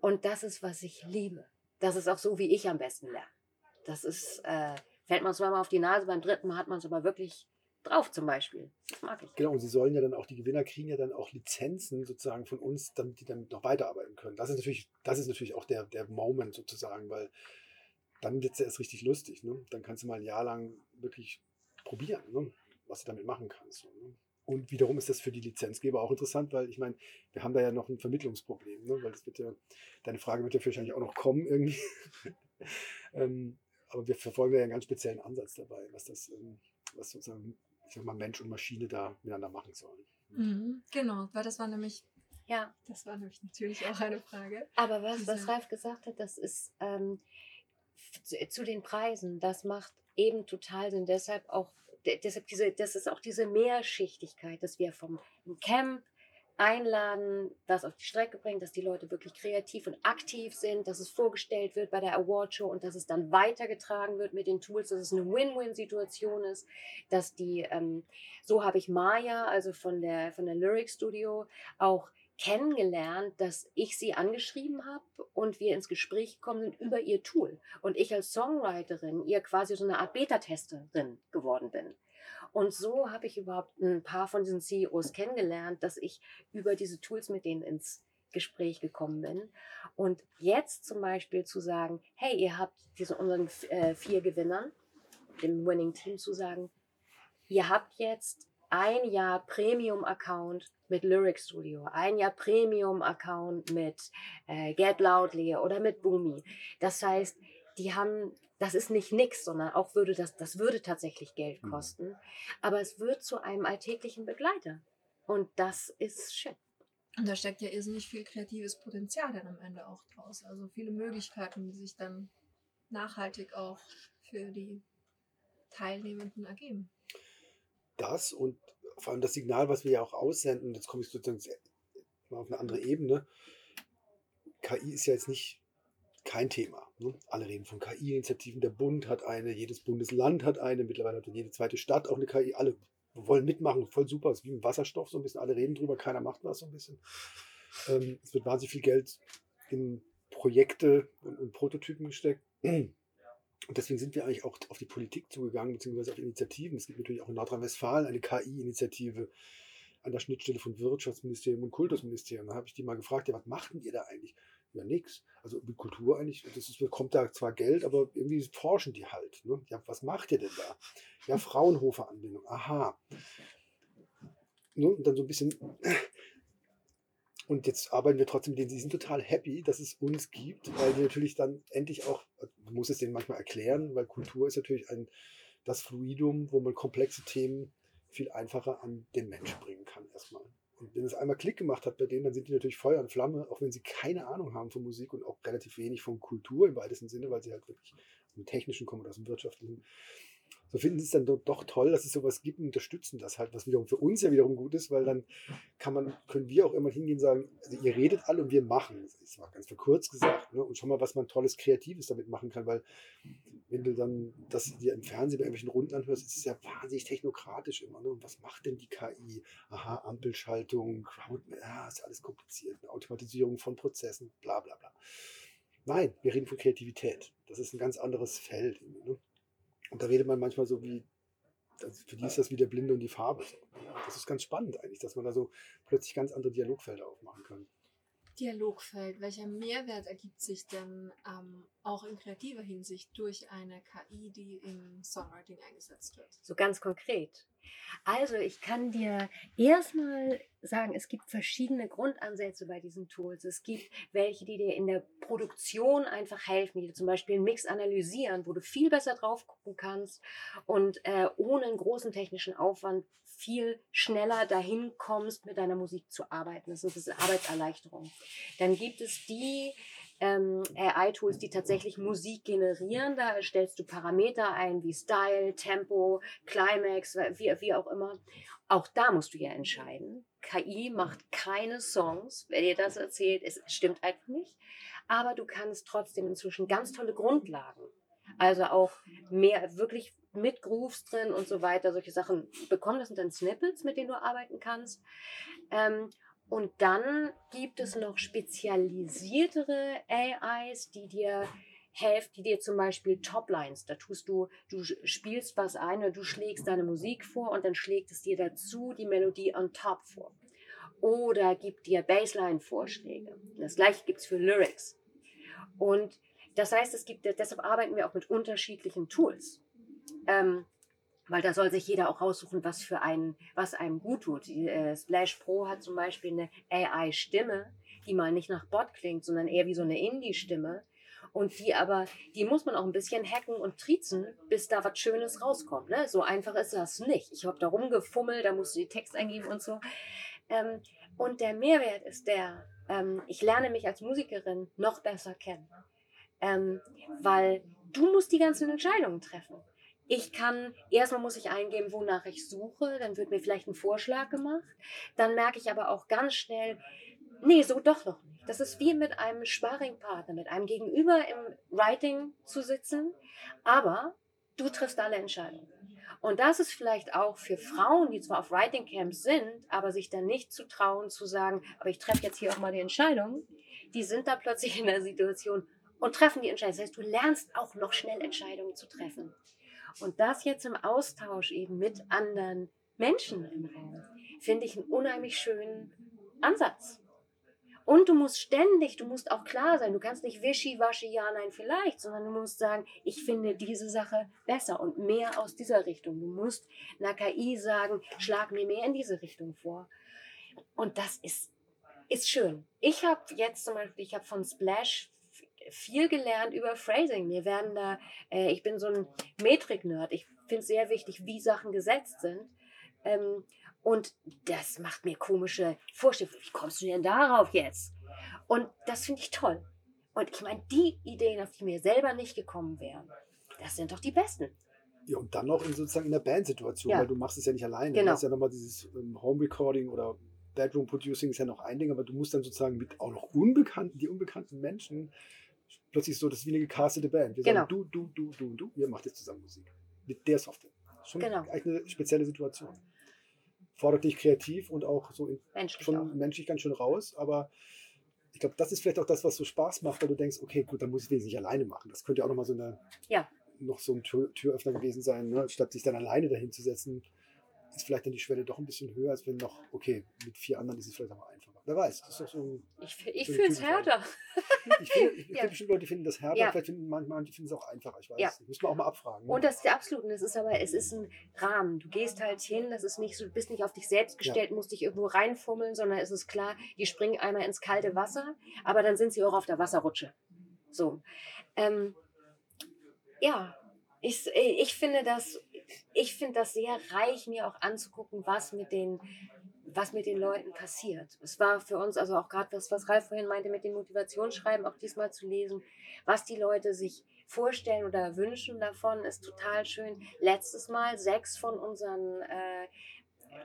Und das ist, was ich liebe. Das ist auch so, wie ich am besten lerne. Das ist, äh, fällt man zweimal auf die Nase, beim dritten Mal hat man es aber wirklich drauf zum Beispiel. Das mag ich. Genau, und sie sollen ja dann auch, die Gewinner kriegen ja dann auch Lizenzen sozusagen von uns, damit die dann noch weiterarbeiten können. Das ist natürlich, das ist natürlich auch der, der Moment sozusagen, weil dann wird es ja erst richtig lustig. Ne? Dann kannst du mal ein Jahr lang wirklich probieren, ne? was du damit machen kannst. Ne? Und wiederum ist das für die Lizenzgeber auch interessant, weil ich meine, wir haben da ja noch ein Vermittlungsproblem, ne? weil das wird ja, deine Frage wird ja wahrscheinlich auch noch kommen irgendwie. ähm, aber wir verfolgen ja einen ganz speziellen Ansatz dabei, was das, ähm, was sozusagen, ich sag mal, Mensch und Maschine da miteinander machen sollen. Mhm, genau, weil das war nämlich, Ja, das war nämlich natürlich auch eine Frage. aber was, was Ralf gesagt hat, das ist ähm, zu, zu den Preisen, das macht eben total Sinn. Deshalb auch, de- deshalb diese, das ist auch diese Mehrschichtigkeit, dass wir vom Camp einladen, das auf die Strecke bringen, dass die Leute wirklich kreativ und aktiv sind, dass es vorgestellt wird bei der Awardshow und dass es dann weitergetragen wird mit den Tools, dass es eine Win-Win-Situation ist, dass die, ähm, so habe ich Maya, also von der, von der Lyric Studio, auch kennengelernt, dass ich sie angeschrieben habe und wir ins Gespräch gekommen sind über ihr Tool. Und ich als Songwriterin ihr quasi so eine Art Beta-Testerin geworden bin. Und so habe ich überhaupt ein paar von diesen CEOs kennengelernt, dass ich über diese Tools mit denen ins Gespräch gekommen bin. Und jetzt zum Beispiel zu sagen, hey, ihr habt diese unseren äh, vier Gewinnern, dem Winning Team zu sagen, ihr habt jetzt ein Jahr Premium-Account mit Lyric Studio, ein Jahr Premium-Account mit äh, Get Loudly oder mit Boomy. Das heißt, die haben, das ist nicht nix, sondern auch würde das, das würde tatsächlich Geld Mhm. kosten, aber es wird zu einem alltäglichen Begleiter. Und das ist schön. Und da steckt ja irrsinnig viel kreatives Potenzial dann am Ende auch draus. Also viele Möglichkeiten, die sich dann nachhaltig auch für die Teilnehmenden ergeben. Das und vor allem das Signal, was wir ja auch aussenden, jetzt komme ich sozusagen mal auf eine andere Ebene. KI ist ja jetzt nicht kein Thema. Ne? Alle reden von KI-Initiativen. Der Bund hat eine, jedes Bundesland hat eine, mittlerweile hat jede zweite Stadt auch eine KI. Alle wollen mitmachen, voll super. Es ist wie im Wasserstoff so ein bisschen. Alle reden drüber, keiner macht was so ein bisschen. Ähm, es wird wahnsinnig viel Geld in Projekte und, und Prototypen gesteckt. Und deswegen sind wir eigentlich auch auf die Politik zugegangen, beziehungsweise auf Initiativen. Es gibt natürlich auch in Nordrhein-Westfalen eine KI-Initiative an der Schnittstelle von Wirtschaftsministerium und Kultusministerium. Da habe ich die mal gefragt, ja, was macht ihr da eigentlich? Ja, nix. Also mit Kultur eigentlich, das ist, bekommt da zwar Geld, aber irgendwie forschen die halt. Ne? Ja, was macht ihr denn da? Ja, Fraunhofer-Anbindung. Aha. Ne? Und dann so ein bisschen. Und jetzt arbeiten wir trotzdem mit denen. Sie sind total happy, dass es uns gibt, weil die natürlich dann endlich auch, man muss es denen manchmal erklären, weil Kultur ist natürlich ein, das Fluidum, wo man komplexe Themen viel einfacher an den Mensch bringen kann erstmal. Und wenn es einmal Klick gemacht hat bei denen, dann sind die natürlich Feuer und Flamme, auch wenn sie keine Ahnung haben von Musik und auch relativ wenig von Kultur im weitesten Sinne, weil sie halt wirklich aus dem Technischen kommen oder aus dem Wirtschaftlichen. So finden sie es dann doch, doch toll, dass es sowas gibt und unterstützen das halt, was wiederum für uns ja wiederum gut ist, weil dann kann man, können wir auch immer hingehen und sagen, also ihr redet alle und wir machen. Das mal ganz für kurz gesagt, ne? Und schon mal, was man tolles Kreatives damit machen kann, weil wenn du dann das dir im Fernsehen bei irgendwelchen Runden anhörst, ist es ja wahnsinnig technokratisch immer. Ne? Und was macht denn die KI? Aha, Ampelschaltung, Crowd, ja, ist ja alles kompliziert. Automatisierung von Prozessen, bla bla bla. Nein, wir reden von Kreativität. Das ist ein ganz anderes Feld. Ne? Und da redet man manchmal so wie, also für die ist das wie der Blinde und die Farbe. Das ist ganz spannend eigentlich, dass man da so plötzlich ganz andere Dialogfelder aufmachen kann. Dialogfeld, welcher Mehrwert ergibt sich denn ähm, auch in kreativer Hinsicht durch eine KI, die im Songwriting eingesetzt wird? So ganz konkret. Also ich kann dir erstmal sagen, es gibt verschiedene Grundansätze bei diesen Tools. Es gibt welche, die dir in der Produktion einfach helfen, die zum Beispiel einen Mix analysieren, wo du viel besser drauf gucken kannst und äh, ohne einen großen technischen Aufwand viel schneller dahin kommst, mit deiner Musik zu arbeiten. Das ist eine Arbeitserleichterung. Dann gibt es die, ähm, AI-Tools, die tatsächlich Musik generieren. Da stellst du Parameter ein wie Style, Tempo, Climax, wie, wie auch immer. Auch da musst du ja entscheiden. KI macht keine Songs. Wer dir das erzählt, es stimmt einfach nicht. Aber du kannst trotzdem inzwischen ganz tolle Grundlagen. Also auch mehr wirklich mit Grooves drin und so weiter, solche Sachen bekommen. Das sind dann Snippets, mit denen du arbeiten kannst. Ähm, und dann gibt es noch spezialisiertere AIs, die dir helfen, die dir zum Beispiel Toplines, da tust du, du spielst was ein oder du schlägst deine Musik vor und dann schlägt es dir dazu die Melodie on top vor. Oder gibt dir Bassline-Vorschläge. Das gleiche gibt es für Lyrics. Und das heißt, es gibt, deshalb arbeiten wir auch mit unterschiedlichen Tools. Ähm, weil da soll sich jeder auch raussuchen, was für einen, was einem gut tut. Die, äh, Splash Pro hat zum Beispiel eine AI-Stimme, die mal nicht nach Bot klingt, sondern eher wie so eine Indie-Stimme. Und die aber, die muss man auch ein bisschen hacken und triezen, bis da was Schönes rauskommt. Ne? So einfach ist das nicht. Ich habe da rumgefummelt, da musst du die Text eingeben und so. Ähm, und der Mehrwert ist der, ähm, ich lerne mich als Musikerin noch besser kennen. Ähm, weil du musst die ganzen Entscheidungen treffen. Ich kann, erstmal muss ich eingeben, wonach ich suche, dann wird mir vielleicht ein Vorschlag gemacht. Dann merke ich aber auch ganz schnell, nee, so doch noch nicht. Das ist wie mit einem Sparringpartner, mit einem Gegenüber im Writing zu sitzen, aber du triffst alle Entscheidungen. Und das ist vielleicht auch für Frauen, die zwar auf Writing Camps sind, aber sich dann nicht zu trauen, zu sagen, aber ich treffe jetzt hier auch mal die Entscheidung, die sind da plötzlich in der Situation und treffen die Entscheidung. Das heißt, du lernst auch noch schnell Entscheidungen zu treffen. Und das jetzt im Austausch eben mit anderen Menschen im Raum, finde ich einen unheimlich schönen Ansatz. Und du musst ständig, du musst auch klar sein, du kannst nicht wischiwaschi, ja, nein, vielleicht, sondern du musst sagen, ich finde diese Sache besser und mehr aus dieser Richtung. Du musst einer KI sagen, schlag mir mehr in diese Richtung vor. Und das ist, ist schön. Ich habe jetzt zum Beispiel, ich habe von Splash viel gelernt über Phrasing. Mir werden da, äh, ich bin so ein Metrik-Nerd. Ich finde es sehr wichtig, wie Sachen gesetzt sind. Ähm, und das macht mir komische Vorstellungen. Wie kommst du denn darauf jetzt? Und das finde ich toll. Und ich meine, die Ideen, auf die mir selber nicht gekommen wären, das sind doch die besten. Ja, und dann noch in sozusagen in der Bandsituation, ja. weil du machst es ja nicht alleine. Genau. Du hast ja nochmal dieses ähm, Home Recording oder Bedroom Producing ist ja noch ein Ding, aber du musst dann sozusagen mit auch noch unbekannten, die unbekannten Menschen plötzlich so, das ist wie eine gecastete Band. Wir genau. sagen, du, du, du, du, du, ihr macht jetzt zusammen Musik. Mit der Software. Schon genau. eigentlich eine spezielle Situation. Fordert dich kreativ und auch so in, menschlich schon auch. menschlich ganz schön raus, aber ich glaube, das ist vielleicht auch das, was so Spaß macht, weil du denkst, okay, gut, dann muss ich das nicht alleine machen. Das könnte ja auch nochmal so eine, ja. noch so ein Tür, Türöffner gewesen sein, ne? statt sich dann alleine dahin zu setzen ist vielleicht dann die Schwelle doch ein bisschen höher, als wenn noch, okay, mit vier anderen ist es vielleicht auch einfacher. Wer weiß, das ist doch so. Ich, ich so fühle es härter. Ich finde, ich, Ja. ja. bestimmt Leute finden das härter, Ja. vielleicht finden manchmal die finden es auch einfacher. Ich weiß. Ja. Muss man auch mal abfragen. Ne? Und das ist ja absolut, und das ist aber, es ist ein Rahmen. Du gehst halt hin, das ist nicht so, du bist nicht auf dich selbst gestellt, musst dich irgendwo reinfummeln, sondern es ist klar, die springen einmal ins kalte Wasser, aber dann sind sie auch auf der Wasserrutsche. So. Ähm, ja, ich, ich finde das, ich finde das sehr reich, mir auch anzugucken, was mit den, was mit den Leuten passiert. Es war für uns also auch gerade was, was Ralf vorhin meinte mit dem Motivationsschreiben, auch diesmal zu lesen, was die Leute sich vorstellen oder wünschen davon, ist total schön. Letztes Mal sechs von unseren äh,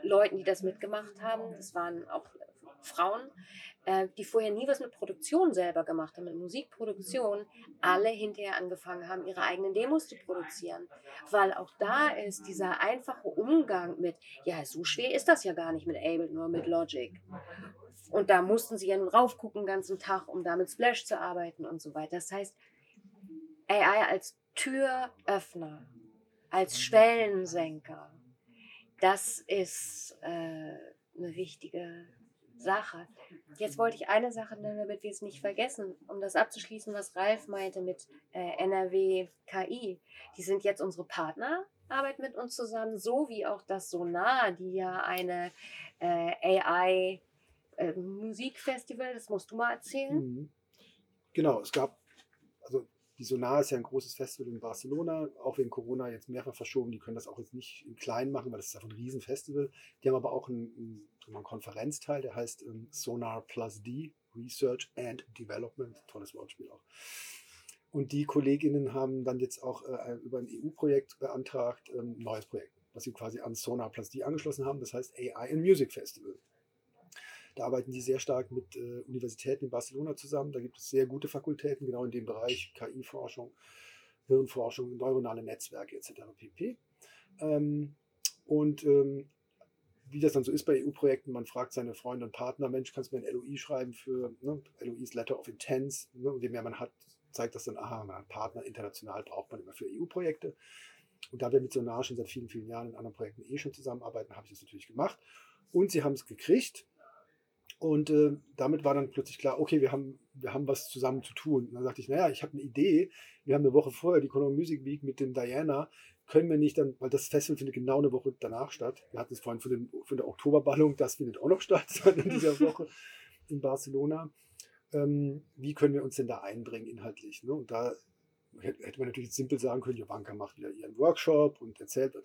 Leuten, die das mitgemacht haben, das waren auch Frauen, äh, die vorher nie was mit Produktion selber gemacht haben, mit Musikproduktion, alle hinterher angefangen haben, ihre eigenen Demos zu produzieren. Weil auch da ist dieser einfache Umgang mit, ja, so schwer ist das ja gar nicht mit Ableton nur mit Logic. Und da mussten sie ja nun raufgucken den ganzen Tag, um da mit Splash zu arbeiten und so weiter. Das heißt, AI als Türöffner, als Schwellensenker, das ist äh, eine wichtige Sache. Jetzt wollte ich eine Sache nennen, damit wir es nicht vergessen, um das abzuschließen, was Ralf meinte mit äh, NRW KI. Die sind jetzt unsere Partner, arbeiten mit uns zusammen, so wie auch das Sonar, die ja eine äh, AI äh, Musikfestival, das musst du mal erzählen. Mhm. Genau, es gab, also die Sonar ist ja ein großes Festival in Barcelona, auch wegen Corona jetzt mehrfach verschoben. Die können das auch jetzt nicht in klein machen, weil das ist einfach ein Riesenfestival. Die haben aber auch einen, einen Konferenzteil, der heißt ähm, Sonar Plus D, Research and Development. Tolles Wortspiel auch. Und die Kolleginnen haben dann jetzt auch äh, über ein EU-Projekt beantragt, ein ähm, neues Projekt, was sie quasi an Sonar Plus D angeschlossen haben. Das heißt AI and Music Festival. Da arbeiten die sehr stark mit äh, Universitäten in Barcelona zusammen. Da gibt es sehr gute Fakultäten, genau in dem Bereich KI-Forschung, Hirnforschung, neuronale Netzwerke etc. pp. Ähm, und ähm, wie das dann so ist bei EU-Projekten, man fragt seine Freunde und Partner, Mensch, kannst du mir ein LOI schreiben für, ne, LOIs Letter of Intents, ne, und je mehr man hat, zeigt das dann, aha, man Partner international braucht man immer für EU-Projekte. Und da wir mit Sonar schon seit vielen, vielen Jahren in anderen Projekten eh schon zusammenarbeiten, habe ich das natürlich gemacht. Und sie haben es gekriegt. Und äh, damit war dann plötzlich klar, okay, wir haben, wir haben was zusammen zu tun. Und dann sagte ich, naja, ich habe eine Idee. Wir haben eine Woche vorher die Cologne Music Week mit dem Diana. Können wir nicht dann, weil das Festival findet genau eine Woche danach statt. Wir hatten es vorhin von, den, von der Oktoberballung, das findet auch noch statt in dieser Woche in Barcelona. Ähm, wie können wir uns denn da einbringen inhaltlich? Ne? Und da hätte man natürlich simpel sagen können, Jovanka macht wieder ihren Workshop und erzählt.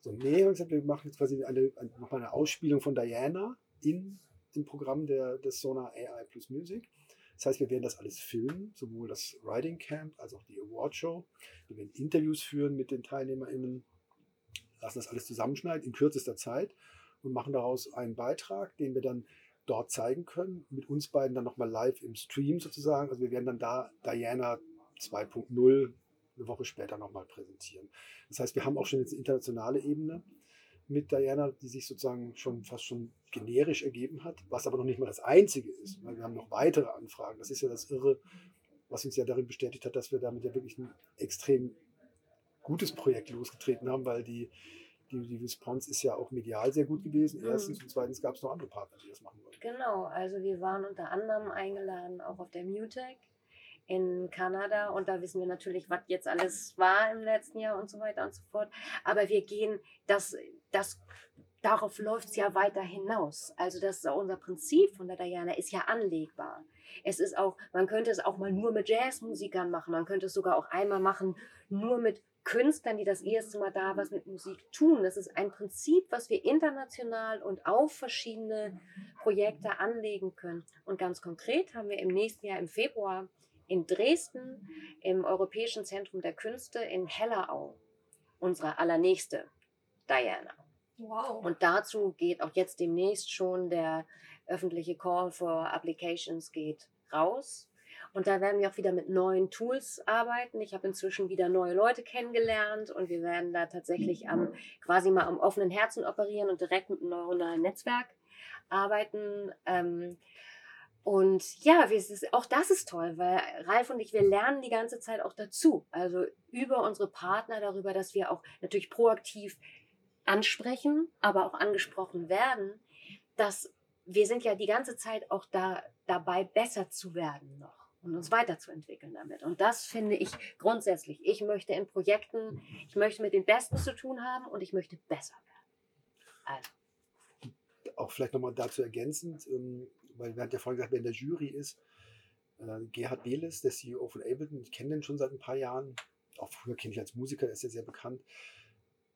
So, nee, wir machen jetzt quasi eine, eine, nochmal eine Ausspielung von Diana in im Programm der, des Sonar AI Plus Music. Das heißt, wir werden das alles filmen, sowohl das Writing Camp als auch die Award Show. Wir werden Interviews führen mit den TeilnehmerInnen, lassen das alles zusammenschneiden in kürzester Zeit und machen daraus einen Beitrag, den wir dann dort zeigen können, mit uns beiden dann nochmal live im Stream sozusagen. Also wir werden dann da Diana 2.0 eine Woche später nochmal präsentieren. Das heißt, wir haben auch schon jetzt eine internationale Ebene mit Diana, die sich sozusagen schon fast schon generisch ergeben hat, was aber noch nicht mal das einzige ist, weil wir haben noch weitere Anfragen. Das ist ja das Irre, was uns ja darin bestätigt hat, dass wir damit ja wirklich ein extrem gutes Projekt losgetreten haben, weil die, die, die Response ist ja auch medial sehr gut gewesen. Mhm. Erstens und zweitens gab es noch andere Partner, die das machen wollten. Genau, also wir waren unter anderem eingeladen auch auf der Mutec in Kanada und da wissen wir natürlich, was jetzt alles war im letzten Jahr und so weiter und so fort. Aber wir gehen, das, das, darauf läuft es ja weiter hinaus. Also das unser Prinzip von der Diana ist ja anlegbar. Es ist auch, man könnte es auch mal nur mit Jazzmusikern machen, man könnte es sogar auch einmal machen nur mit Künstlern, die das erste Mal da was mit Musik tun. Das ist ein Prinzip, was wir international und auf verschiedene Projekte anlegen können. Und ganz konkret haben wir im nächsten Jahr im Februar in Dresden im Europäischen Zentrum der Künste in Hellerau, unsere allernächste Diana. Wow. Und dazu geht auch jetzt demnächst schon der öffentliche Call for Applications geht raus. Und da werden wir auch wieder mit neuen Tools arbeiten. Ich habe inzwischen wieder neue Leute kennengelernt und wir werden da tatsächlich am, quasi mal am offenen Herzen operieren und direkt mit einem neuronalen Netzwerk arbeiten. Ähm, und ja, ist, auch das ist toll, weil Ralf und ich, wir lernen die ganze Zeit auch dazu. Also über unsere Partner, darüber, dass wir auch natürlich proaktiv ansprechen, aber auch angesprochen werden, dass wir sind ja die ganze Zeit auch da dabei, besser zu werden noch und uns weiterzuentwickeln damit. Und das finde ich grundsätzlich. Ich möchte in Projekten, ich möchte mit den Besten zu tun haben und ich möchte besser werden. Also. Auch vielleicht nochmal dazu ergänzend, ähm, weil wir hatten ja vorhin gesagt, wer in der Jury ist, äh, Gerhard Behles, der CEO von Ableton, ich kenne den schon seit ein paar Jahren, auch früher kenne ich als Musiker, der ist ja sehr bekannt.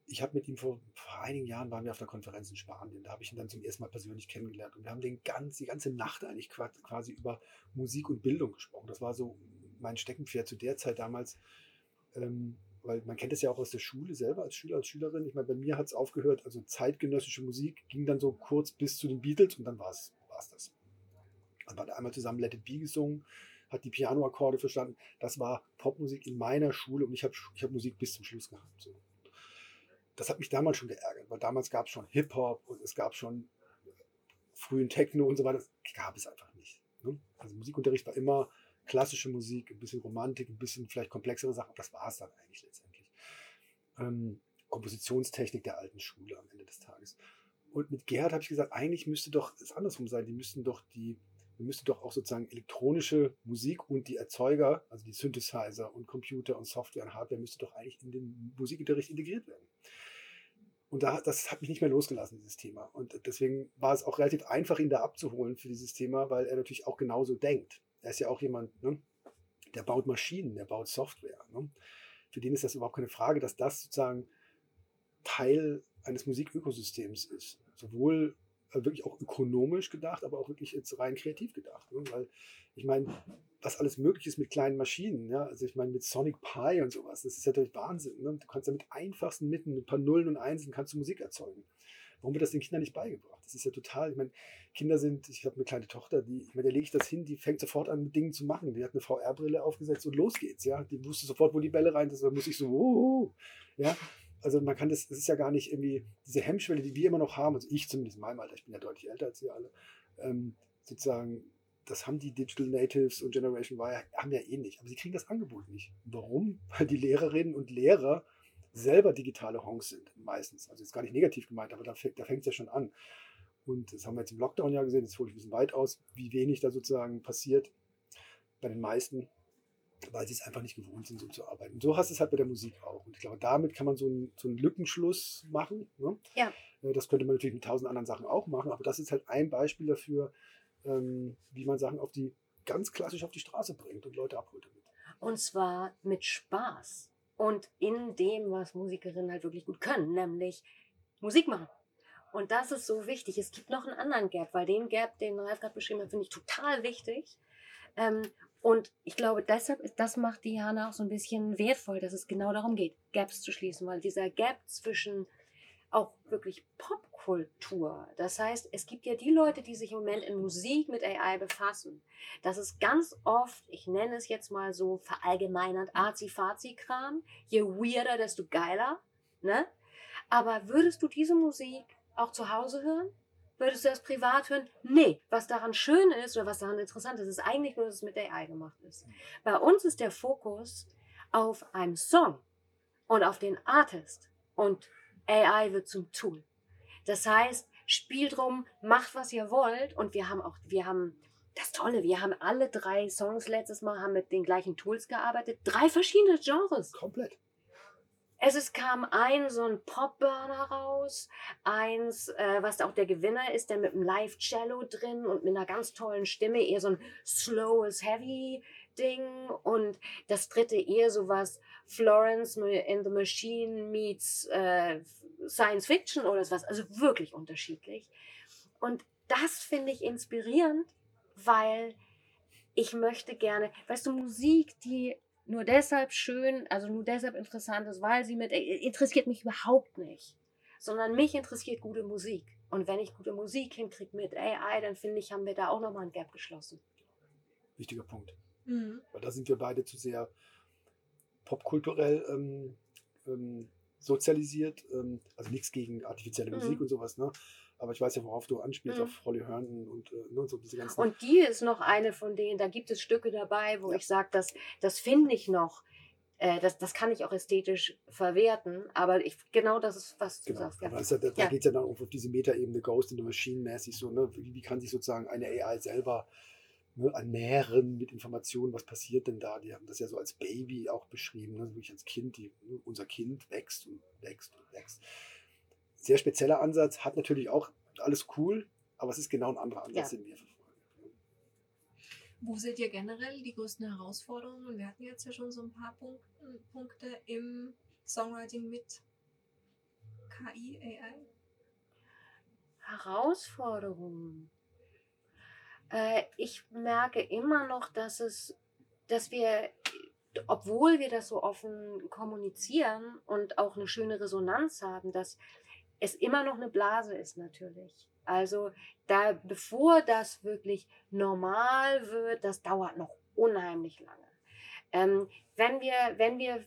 Ich habe mit ihm vor, vor, einigen Jahren waren wir auf der Konferenz in Spanien. Da habe ich ihn dann zum ersten Mal persönlich kennengelernt. Und wir haben den ganz, die ganze Nacht eigentlich quasi über Musik und Bildung gesprochen. Das war so mein Steckenpferd zu der Zeit damals. Ähm, weil man kennt es ja auch aus der Schule selber als Schüler, als Schülerin. Ich meine, bei mir hat es aufgehört, also zeitgenössische Musik ging dann so kurz bis zu den Beatles und dann war es das. War da einmal zusammen Let It Be gesungen, hat die Pianoakkorde verstanden. Das war Popmusik in meiner Schule und ich habe ich hab Musik bis zum Schluss gehabt. So. Das hat mich damals schon geärgert, weil damals gab es schon Hip-Hop und es gab schon frühen Techno und so weiter. Das gab es einfach nicht. Ne? Also Musikunterricht war immer klassische Musik, ein bisschen Romantik, ein bisschen vielleicht komplexere Sachen. Das war es dann eigentlich letztendlich. Ähm, Kompositionstechnik der alten Schule am Ende des Tages. Und mit Gerhard habe ich gesagt, eigentlich müsste doch es andersrum sein. Die müssten doch die, wir müssten doch auch sozusagen elektronische Musik und die Erzeuger, also die Synthesizer und Computer und Software und Hardware, müsste doch eigentlich in den Musikunterricht integriert werden. Und da, das hat mich nicht mehr losgelassen, dieses Thema. Und deswegen war es auch relativ einfach, ihn da abzuholen für dieses Thema, weil er natürlich auch genauso denkt. Er ist ja auch jemand, ne, der baut Maschinen, der baut Software. Ne? Für den ist das überhaupt keine Frage, dass das sozusagen Teil eines Musikökosystems ist. Sowohl wirklich auch ökonomisch gedacht, aber auch wirklich jetzt rein kreativ gedacht. Ne? Weil ich meine, was alles möglich ist mit kleinen Maschinen, ja, also ich meine mit Sonic Pi und sowas, das ist natürlich Wahnsinn. Ne? Du kannst ja mit einfachsten Mitteln, mit ein paar Nullen und Einsen kannst du Musik erzeugen. Warum wird das den Kindern nicht beigebracht? Das ist ja total, ich meine, Kinder sind, ich habe eine kleine Tochter, die, ich meine, der lege ich das hin, die fängt sofort an, mit Dingen zu machen. Die hat eine VR-Brille aufgesetzt und los geht's, ja. Die wusste sofort, wo die Bälle rein sind, da muss ich so, oh, ja. Also man kann das, das ist ja gar nicht irgendwie diese Hemmschwelle, die wir immer noch haben, also ich zumindest in meinem Alter, ich bin ja deutlich älter als ihr alle, ähm, sozusagen, das haben die Digital Natives und Generation Y haben ja eh nicht, aber sie kriegen das Angebot nicht. Warum? Weil die Lehrerinnen und Lehrer selber digitale Honks sind, meistens. Also jetzt gar nicht negativ gemeint, aber da, da fängt es ja schon an. Und das haben wir jetzt im Lockdown ja gesehen, das hole ich ein bisschen weit aus, wie wenig da sozusagen passiert bei den meisten, weil sie es einfach nicht gewohnt sind, so zu arbeiten. Und so hast du es halt bei der Musik auch. Und ich glaube, damit kann man so einen, so einen Lückenschluss machen. Ne? Ja. Äh, das könnte man natürlich mit tausend anderen Sachen auch machen, aber das ist halt ein Beispiel dafür, ähm, wie man Sachen auf die ganz klassisch auf die Straße bringt und Leute abholt damit. Und zwar mit Spaß und in dem, was Musikerinnen halt wirklich gut können, nämlich Musik machen. Und das ist so wichtig. Es gibt noch einen anderen Gap, weil den Gap, den Ralf gerade beschrieben hat, finde ich total wichtig. Ähm, und ich glaube, deshalb ist, das macht Diana auch so ein bisschen wertvoll, dass es genau darum geht, Gaps zu schließen, weil dieser Gap zwischen auch wirklich Popkultur, das heißt, es gibt ja die Leute, die sich im Moment in Musik mit AI befassen. Das ist ganz oft, ich nenne es jetzt mal so verallgemeinert, Azi-Fazi-Kram. Je weirder, desto geiler. Ne? Aber würdest du diese Musik auch zu Hause hören? Würdest du das privat hören? Nee. Was daran schön ist oder was daran interessant ist, ist eigentlich nur, dass es mit AI gemacht ist. Bei uns ist der Fokus auf einem Song und auf den Artist und AI wird zum Tool. Das heißt, spielt rum, macht was ihr wollt und wir haben auch, wir haben das Tolle, wir haben alle drei Songs letztes Mal haben mit den gleichen Tools gearbeitet, drei verschiedene Genres. Komplett. Es ist, kam ein so ein Popburner raus, eins, äh, was auch der Gewinner ist, der mit einem Live-Cello drin und mit einer ganz tollen Stimme, eher so ein slowes Heavy-Ding und das dritte eher sowas Florence in the Machine meets äh, Science Fiction oder sowas, also wirklich unterschiedlich. Und das finde ich inspirierend, weil ich möchte gerne, weißt du, Musik, die nur deshalb schön, also nur deshalb interessant ist, weil sie mit, äh, interessiert mich überhaupt nicht. Sondern mich interessiert gute Musik. Und wenn ich gute Musik hinkriege mit AI, dann finde ich, haben wir da auch nochmal ein Gap geschlossen. Wichtiger Punkt. Mhm. Weil da sind wir beide zu sehr popkulturell ähm, ähm, sozialisiert. Ähm, also nichts gegen artifizielle Mhm. Musik und sowas, ne? Aber ich weiß ja, worauf du anspielst, Mhm. auf Holly Herndon und, äh, ne, so diese ganzen. Und die ist noch eine von denen, da gibt es Stücke dabei, wo Ja. ich sage, das, das finde ich noch, äh, das, das kann ich auch ästhetisch verwerten, aber ich, genau das ist, was du Genau, sagst. Ja. aber ja, da, da Ja. geht es ja dann auch auf diese Metaebene Ghost in the Machine mäßig so, ne? Wie, wie kann sich sozusagen eine AI selber ne, ernähren mit Informationen, was passiert denn da? Die haben das ja so als Baby auch beschrieben, ne? wirklich als Kind, die, ne, unser Kind wächst und wächst und wächst. Sehr spezieller Ansatz, hat natürlich auch alles cool, aber es ist genau ein anderer Ansatz, Ja. den wir verfolgen. Wo seht ihr generell die größten Herausforderungen? Wir hatten jetzt ja schon so ein paar Punkte, Punkte im Songwriting mit KI, AI. Herausforderungen. Äh, ich merke immer noch, dass es, dass wir obwohl wir das so offen kommunizieren und auch eine schöne Resonanz haben, dass es immer noch eine Blase ist natürlich. Also da, bevor das wirklich normal wird, das dauert noch unheimlich lange. Ähm, wenn wir, wenn wir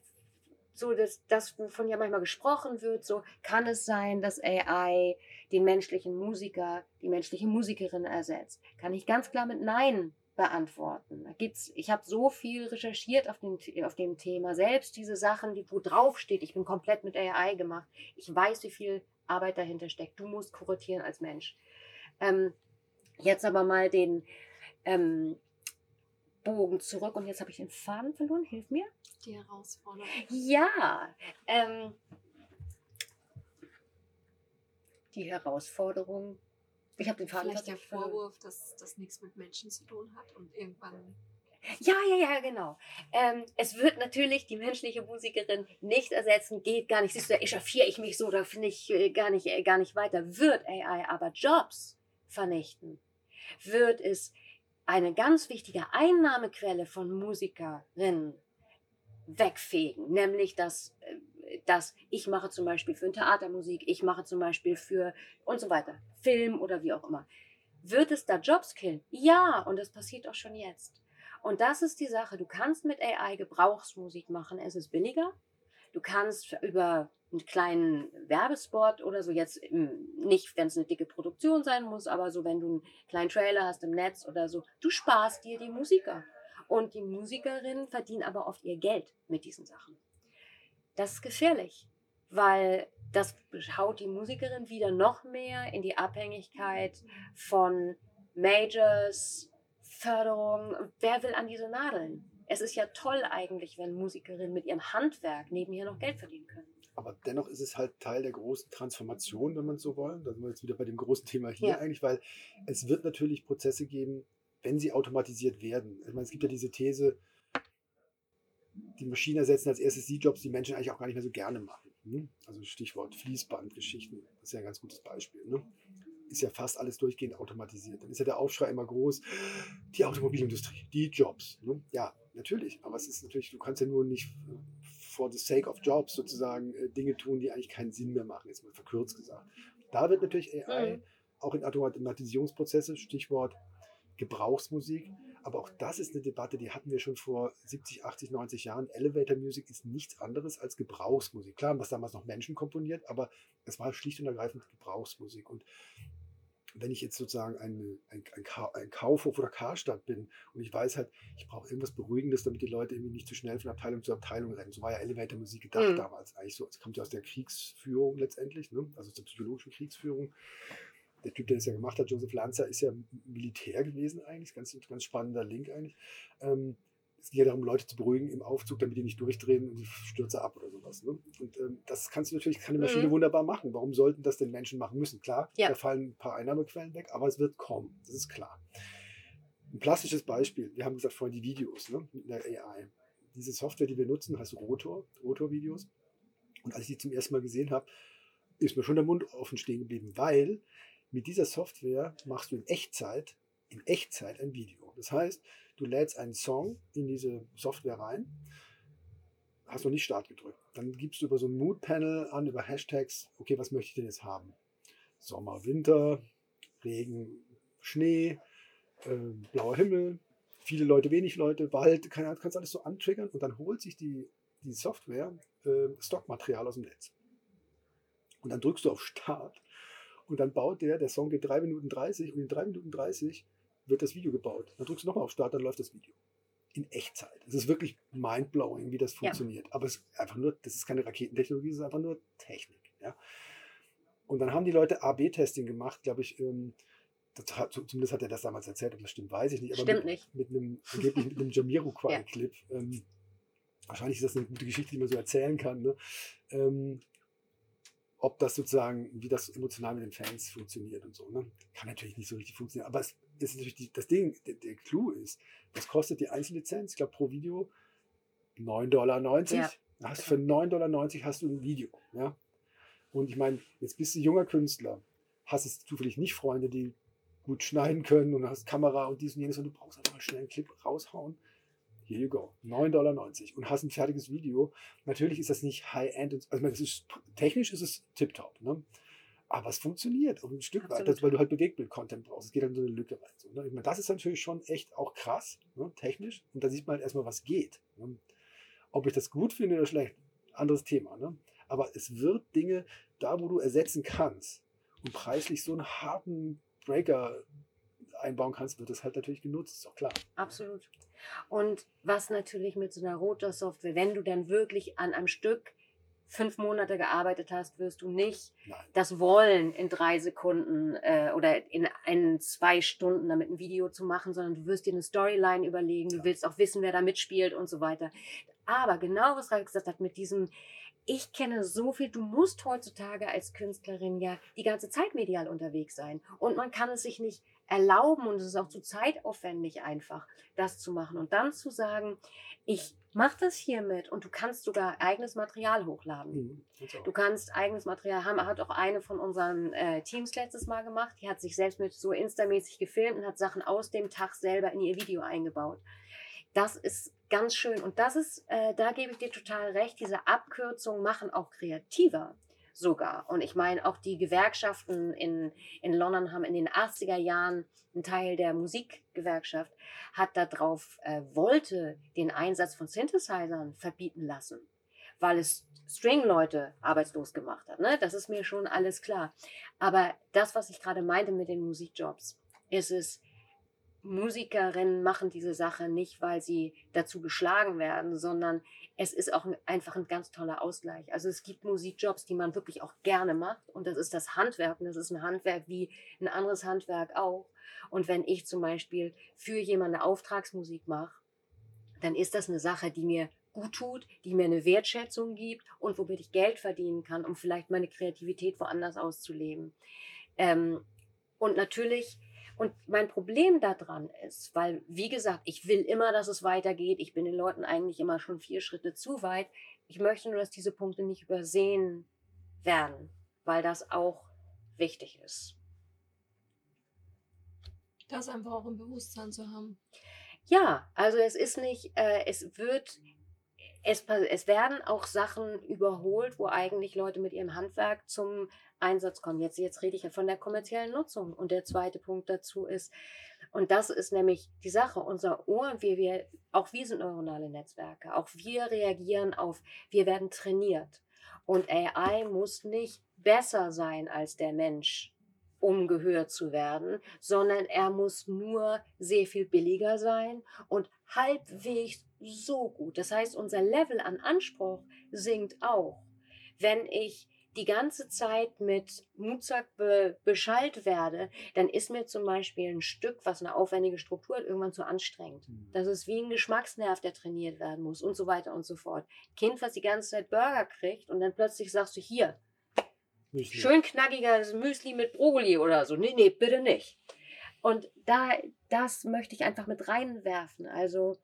so das, das, wovon ja manchmal gesprochen wird, so kann es sein, dass AI den menschlichen Musiker, die menschliche Musikerin ersetzt. Kann ich ganz klar mit Nein beantworten. Da gibt's, ich habe so viel recherchiert auf dem, auf dem Thema. Selbst diese Sachen, die wo drauf steht, ich bin komplett mit AI gemacht. Ich weiß, wie viel Arbeit dahinter steckt. Du musst kuratieren als Mensch. Ähm, jetzt aber mal den ähm, Bogen zurück und jetzt habe ich den Faden verloren. Hilf mir. Die Herausforderung. Ja, ähm, die Herausforderung. Ich habe den Faden Vielleicht der. Vorwurf, dass das nichts mit Menschen zu tun hat und irgendwann. Ja, ja, ja, genau. Ähm, es wird natürlich die menschliche Musikerin nicht ersetzen, geht gar nicht. Siehst du, da echauffiere ich mich so, da finde ich äh, gar nicht, äh, gar nicht weiter. Wird AI aber Jobs vernichten, wird es eine ganz wichtige Einnahmequelle von Musikerinnen wegfegen, nämlich dass, äh, dass ich mache zum Beispiel für ein Theatermusik, ich mache zum Beispiel für und so weiter, Film oder wie auch immer. Wird es da Jobs killen? Ja, und das passiert auch schon jetzt. Und das ist die Sache. Du kannst mit AI Gebrauchsmusik machen. Es ist billiger. Du kannst über einen kleinen Werbespot oder so jetzt nicht, wenn es eine dicke Produktion sein muss, aber so, wenn du einen kleinen Trailer hast im Netz oder so, du sparst dir die Musiker. Und die Musikerinnen verdienen aber oft ihr Geld mit diesen Sachen. Das ist gefährlich, weil das haut die Musikerin wieder noch mehr in die Abhängigkeit von Majors, Förderung. Wer will an diese Nadeln? Es ist ja toll eigentlich, wenn Musikerinnen mit ihrem Handwerk nebenher noch Geld verdienen können. Aber dennoch ist es halt Teil der großen Transformation, wenn man so wollen. Da sind wir jetzt wieder bei dem großen Thema hier Ja. eigentlich, weil es wird natürlich Prozesse geben, wenn sie automatisiert werden. Ich meine, es gibt ja diese These, die Maschinen ersetzen als erstes die Jobs, die Menschen eigentlich auch gar nicht mehr so gerne machen. ne? Also Stichwort Fließbandgeschichten, das ist ja ein ganz gutes Beispiel. Ne? Ist ja fast alles durchgehend automatisiert. Dann ist ja der Aufschrei immer groß, die Automobilindustrie, die Jobs. Ne? Ja, natürlich, aber es ist natürlich, du kannst ja nur nicht for the sake of jobs sozusagen äh, Dinge tun, die eigentlich keinen Sinn mehr machen, jetzt mal verkürzt gesagt. Da wird natürlich AI Mhm. auch in Automatisierungsprozesse, Stichwort Gebrauchsmusik, aber auch das ist eine Debatte, die hatten wir schon vor 70, 80, 90 Jahren. Elevator Music ist nichts anderes als Gebrauchsmusik. Klar haben das damals noch Menschen komponiert, aber es war schlicht und ergreifend Gebrauchsmusik. Und wenn ich jetzt sozusagen ein, ein, ein, Ka- ein Kaufhof oder Karstadt bin und ich weiß halt, ich brauche irgendwas Beruhigendes, damit die Leute irgendwie nicht zu schnell von Abteilung zu Abteilung rennen. So war ja Elevator Musik gedacht Mhm. damals eigentlich so. Es kommt ja aus der Kriegsführung letztendlich, ne? also zur psychologischen Kriegsführung. Der Typ, der das ja gemacht hat, Joseph Lanza, ist ja Militär gewesen eigentlich. Ganz, ganz spannender Link eigentlich. Ähm, es geht ja darum, Leute zu beruhigen im Aufzug, damit die nicht durchdrehen und die stürze ab oder sowas. Ne? Und ähm, das kannst du natürlich, kann eine Maschine Mhm. wunderbar machen. Warum sollten das denn Menschen machen müssen? Klar, Ja. da fallen ein paar Einnahmequellen weg, aber es wird kommen. Das ist klar. Ein plastisches Beispiel. Wir haben gesagt vorhin die Videos ne? mit der AI. Diese Software, die wir nutzen, heißt Rotor, Rotor-Videos. Und als ich die zum ersten Mal gesehen habe, ist mir schon der Mund offen stehen geblieben, weil mit dieser Software machst du in Echtzeit, in Echtzeit ein Video. Das heißt, du lädst einen Song in diese Software rein, hast noch nicht Start gedrückt. Dann gibst du über so ein Mood-Panel an, über Hashtags, okay, was möchte ich denn jetzt haben? Sommer, Winter, Regen, Schnee, äh, blauer Himmel, viele Leute, wenig Leute, Wald, keine Ahnung, kannst alles so antriggern und dann holt sich die, die Software äh, Stockmaterial aus dem Netz. Und dann drückst du auf Start und dann baut der, der Song geht 3 Minuten 30 und in 3 Minuten 30 wird das Video gebaut. Dann drückst du nochmal auf Start, dann läuft das Video. In Echtzeit. Es ist wirklich mindblowing, wie das Ja. funktioniert. Aber es ist einfach nur, das ist keine Raketentechnologie, es ist einfach nur Technik. Ja? Und dann haben die Leute A-B-Testing gemacht, glaube ich, ähm, hat, zumindest hat er das damals erzählt, ob das stimmt, weiß ich nicht. Aber Stimmt mit, nicht. Mit einem, angeblich mit einem Jamiroquai-Clip. Ähm, wahrscheinlich ist das eine gute Geschichte, die man so erzählen kann. Ne? Ähm, ob das sozusagen, wie das emotional mit den Fans funktioniert und so. Ne? Kann natürlich nicht so richtig funktionieren. Aber es ist natürlich die, das Ding, der, der Clou ist, was kostet die Einzellizenz? Ich glaube, pro Video 9,90 Dollar. Ja. Hast du für 9,90 Dollar hast du ein Video. Ja? Und ich meine, jetzt bist du junger Künstler, hast es zufällig nicht Freunde, die gut schneiden können und hast Kamera und dies und jenes und du brauchst einfach mal schnell einen Clip raushauen. here you go. 9,90 Dollar und hast ein fertiges Video. Natürlich ist das nicht High-End, also meine, ist, technisch ist es tipptopp, ne? Aber es funktioniert auch ein Stück weit, Absolut. das, weil du halt Bewegtbild-Content brauchst. Es geht dann so eine Lücke rein. So, ne? ich meine, das ist natürlich schon echt auch krass, ne? technisch, und da sieht man halt erstmal, was geht. Ne? Ob ich das gut finde oder schlecht, anderes Thema. Ne? Aber es wird Dinge, da wo du ersetzen kannst und preislich so einen harten Breaker einbauen kannst, wird es halt natürlich genutzt, ist doch klar. Absolut. Und was natürlich mit so einer Rotor-Software, wenn du dann wirklich an einem Stück fünf Monate gearbeitet hast, wirst du nicht Nein. das Wollen in drei Sekunden äh, oder in, in zwei Stunden damit ein Video zu machen, sondern du wirst dir eine Storyline überlegen, du willst auch wissen, wer da mitspielt und so weiter. Aber genau was Ralf gesagt hat, mit diesem, ich kenne so viel, du musst heutzutage als Künstlerin ja die ganze Zeit medial unterwegs sein. Und man kann es sich nicht erlauben und es ist auch zu zeitaufwendig einfach, das zu machen. Und dann zu sagen, ich mache das hiermit und du kannst sogar eigenes Material hochladen. Mhm. Du kannst eigenes Material haben. Hat auch eine von unseren äh, Teams letztes Mal gemacht. Die hat sich selbst mit so Insta-mäßig gefilmt und hat Sachen aus dem Tag selber in ihr Video eingebaut. Das ist ganz schön. Und das ist, äh, da gebe ich dir total recht, diese Abkürzungen machen auch kreativer sogar. Und ich meine, auch die Gewerkschaften in, in London haben in den 80er Jahren, ein Teil der Musikgewerkschaft, hat darauf, äh, wollte den Einsatz von Synthesizern verbieten lassen weil es String-Leute arbeitslos gemacht hat. Ne? Das ist mir schon alles klar. Aber das, was ich gerade meinte mit den Musikjobs, ist es, Musikerinnen machen diese Sache nicht, weil sie dazu geschlagen werden, sondern es ist auch ein, einfach ein ganz toller Ausgleich. Also es gibt Musikjobs, die man wirklich auch gerne macht und das ist das Handwerk und das ist ein Handwerk wie ein anderes Handwerk auch. Und wenn ich zum Beispiel für jemanden Auftragsmusik mache, dann ist das eine Sache, die mir gut tut, die mir eine Wertschätzung gibt und womit ich Geld verdienen kann, um vielleicht meine Kreativität woanders auszuleben. Ähm, und natürlich, und mein Problem daran ist, weil, wie gesagt, ich will immer, dass es weitergeht. Ich bin den Leuten eigentlich immer schon vier Schritte zu weit. Ich möchte nur, dass diese Punkte nicht übersehen werden, weil das auch wichtig ist. Das einfach auch im Bewusstsein zu haben. Ja, also es ist nicht, äh, es wird, es, es werden auch Sachen überholt, wo eigentlich Leute mit ihrem Handwerk zum Einsatz kommen. Jetzt, jetzt rede ich ja von der kommerziellen Nutzung. Und der zweite Punkt dazu ist, und das ist nämlich die Sache, unser Ohr, wir, wir, auch wir sind neuronale Netzwerke, auch wir reagieren auf, wir werden trainiert. Und AI muss nicht besser sein als der Mensch, um gehört zu werden, sondern er muss nur sehr viel billiger sein und halbwegs so gut. Das heißt, unser Level an Anspruch sinkt auch. Wenn ich die ganze Zeit mit Muzak be beschallt werde, dann ist mir zum Beispiel ein Stück, was eine aufwendige Struktur hat, irgendwann zu anstrengend. Mhm. Das ist wie ein Geschmacksnerv, der trainiert werden muss und so weiter und so fort. Kind, was die ganze Zeit Burger kriegt und dann plötzlich sagst du, hier, Müsli. schön knackiger Müsli mit Brokkoli oder so. Nee, nee, bitte nicht. Und da, das möchte ich einfach mit reinwerfen. Also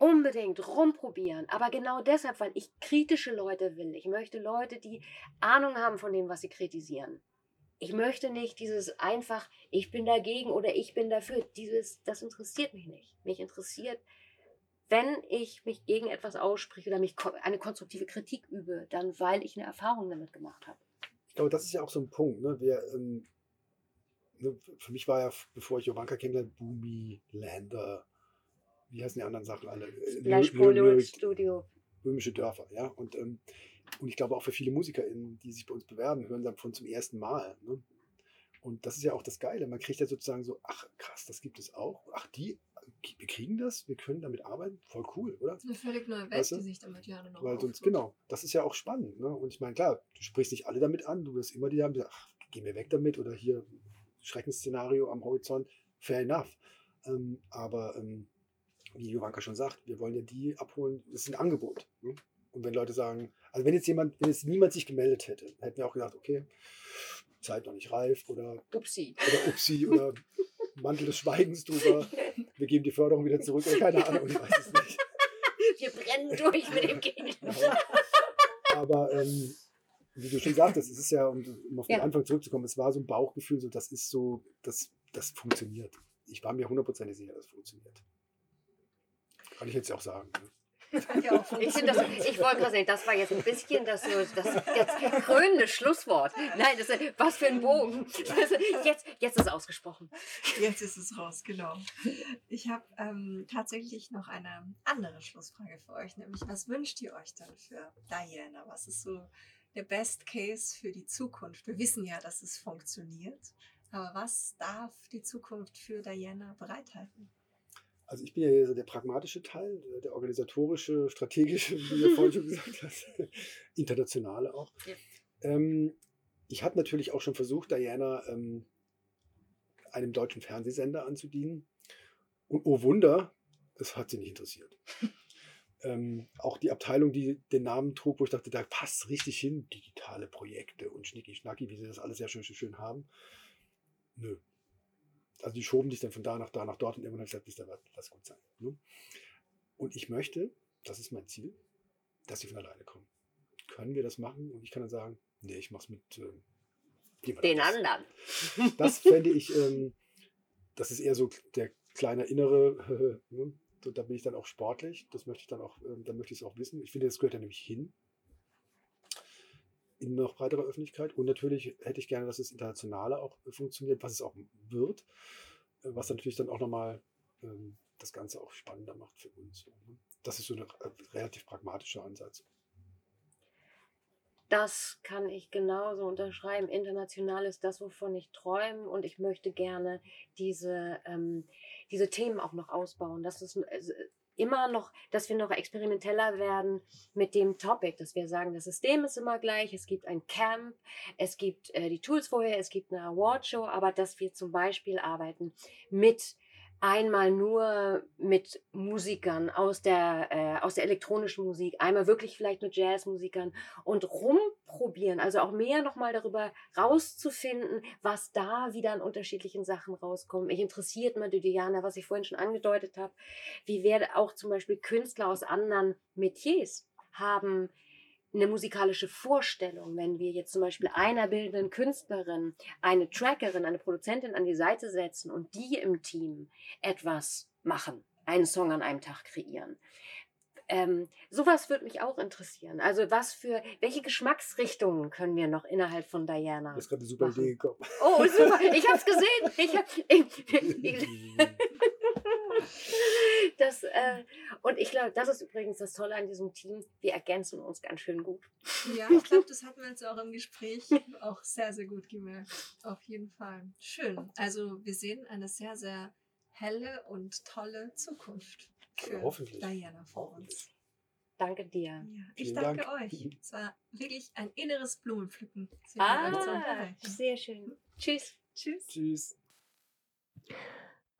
unbedingt rumprobieren. Aber genau deshalb, weil ich kritische Leute will. Ich möchte Leute, die Ahnung haben von dem, was sie kritisieren. Ich möchte nicht dieses einfach, ich bin dagegen oder ich bin dafür. Dieses, das interessiert mich nicht. Mich interessiert, wenn ich mich gegen etwas ausspreche oder mich eine konstruktive Kritik übe, dann weil ich eine Erfahrung damit gemacht habe. Ich glaube, das ist ja auch so ein Punkt. Ne? Wir, ähm, ne, für mich war ja, bevor ich Jovanka kennengelernt Boomy, Lander, wie heißen die anderen Sachen alle? Äh, Splash Lyric- Polo Lyric- Studio. böhmische Dörfer, ja. Und, ähm, und ich glaube auch für viele MusikerInnen, die sich bei uns bewerben, hören davon zum ersten Mal. Ne? Und das ist ja auch das Geile. Man kriegt ja sozusagen so, ach krass, das gibt es auch. Ach, die, wir kriegen das, wir können damit arbeiten. Voll cool, oder? Das ist eine völlig neue Welt, Weißt du? die sich damit ja dann auch Weil sonst, genau, das ist ja auch spannend. Ne? Und ich meine, klar, du sprichst nicht alle damit an, du wirst immer die haben, die sagen, ach, geh mir weg damit oder hier Schreckensszenario am Horizont, fair enough. Ähm, aber ähm, wie Jovanka schon sagt, wir wollen ja die abholen, das ist ein Angebot. Ne? Und wenn Leute sagen, also wenn jetzt jemand, wenn jetzt niemand sich gemeldet hätte, hätten wir auch gesagt, okay, Zeit noch nicht reif oder, Upsi. oder Upsi oder Mantel des Schweigens drüber, wir geben die Förderung wieder zurück oder keine Ahnung, ich weiß es nicht. Wir brennen durch mit dem Geld. Aber ähm, wie du schon sagtest, es ist ja, um, um auf den Ja. Anfang zurückzukommen, es war so ein Bauchgefühl, so das ist so, das, das funktioniert. Ich war mir hundertprozentig sicher, das funktioniert. Kann ich jetzt auch sagen. ne? Ja Ich das, ich wollte gerade sagen, das war jetzt ein bisschen das, das jetzt krönende Schlusswort. Nein, das was für ein Bogen. Das, jetzt, jetzt ist ausgesprochen. Jetzt ist es raus, genau. Ich habe ähm, tatsächlich noch eine andere Schlussfrage für euch, nämlich was wünscht ihr euch denn für Diana? Was ist so der Best Case für die Zukunft? Wir wissen ja, dass es funktioniert, aber was darf die Zukunft für Diana bereithalten? Also ich bin ja der pragmatische Teil, der- der organisatorische, strategische, wie du vorhin schon gesagt hast, internationale auch. Ja. Ähm, ich habe natürlich auch schon versucht, Diana ähm, einem deutschen Fernsehsender anzudienen. Und oh Wunder, es hat sie nicht interessiert. ähm, auch die Abteilung, die den Namen trug, wo ich dachte, da passt richtig hin, digitale Projekte und Schnicki-Schnacki, wie sie das alles sehr schön, schön haben. Nö, also die schoben dich dann von da nach da nach dort und irgendwann habe ich gesagt, ihr was, lass gut sein. Ne? Und ich möchte, das ist mein Ziel, dass sie von alleine kommen. Können wir das machen? Und ich kann dann sagen, nee, ich mach's mit äh, jemand Den anders. anderen. Das fände ich, ähm, das ist eher so der kleine innere, ne? so, da bin ich dann auch sportlich, das möchte ich dann auch, ähm, dann möchte ich es auch wissen. Ich finde, das gehört ja nämlich hin in noch breiterer Öffentlichkeit. Und natürlich hätte ich gerne, dass es internationaler auch äh, funktioniert, was es auch wird, äh, was natürlich dann auch nochmal ähm, das Ganze auch spannender macht für uns. Ne? Das ist so ein äh, relativ pragmatischer Ansatz. Das kann ich genauso unterschreiben. International ist das, wovon ich träume und ich möchte gerne diese, ähm, diese Themen auch noch ausbauen. Das ist immer noch, dass wir noch experimenteller werden mit dem Topic, dass wir sagen, das System ist immer gleich, es gibt ein Camp, es gibt äh, die Tools vorher, es gibt eine Awardshow, aber dass wir zum Beispiel arbeiten mit einmal nur mit Musikern aus der, äh, aus der elektronischen Musik, einmal wirklich vielleicht mit Jazzmusikern und rumprobieren, also auch mehr nochmal darüber rauszufinden, was da wieder an unterschiedlichen Sachen rauskommt. Mich interessiert mal Diana, was ich vorhin schon angedeutet habe, wie werden auch zum Beispiel Künstler aus anderen Metiers haben eine musikalische Vorstellung, wenn wir jetzt zum Beispiel einer bildenden Künstlerin, eine Trackerin, eine Produzentin an die Seite setzen und die im Team etwas machen, einen Song an einem Tag kreieren. Ähm, sowas würde mich auch interessieren. Also was für, welche Geschmacksrichtungen können wir noch innerhalb von Diana? Mir ist gerade eine super Machen. Idee gekommen. Oh, super, ich hab's gesehen. Ich hab, ich, ich, das, äh, und ich glaube, das ist übrigens das Tolle an diesem Team. Wir ergänzen uns ganz schön gut. Ja, ich glaube, das hatten wir jetzt auch im Gespräch auch sehr, sehr gut gemerkt. Auf jeden Fall. Schön. Also wir sehen eine sehr, sehr helle und tolle Zukunft für Hoffentlich. Diana vor uns. Danke dir. Ja, ich danke Dank. euch. Es war wirklich ein inneres Blumenpflücken. Ah, sehr schön. Tschüss. Tschüss. Tschüss.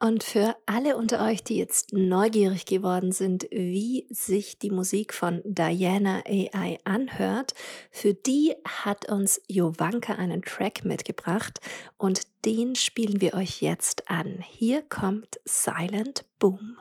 Und für alle unter euch, die jetzt neugierig geworden sind, wie sich die Musik von Diana AI anhört, für die hat uns Jovanka einen Track mitgebracht und den spielen wir euch jetzt an. Hier kommt Silent Boom.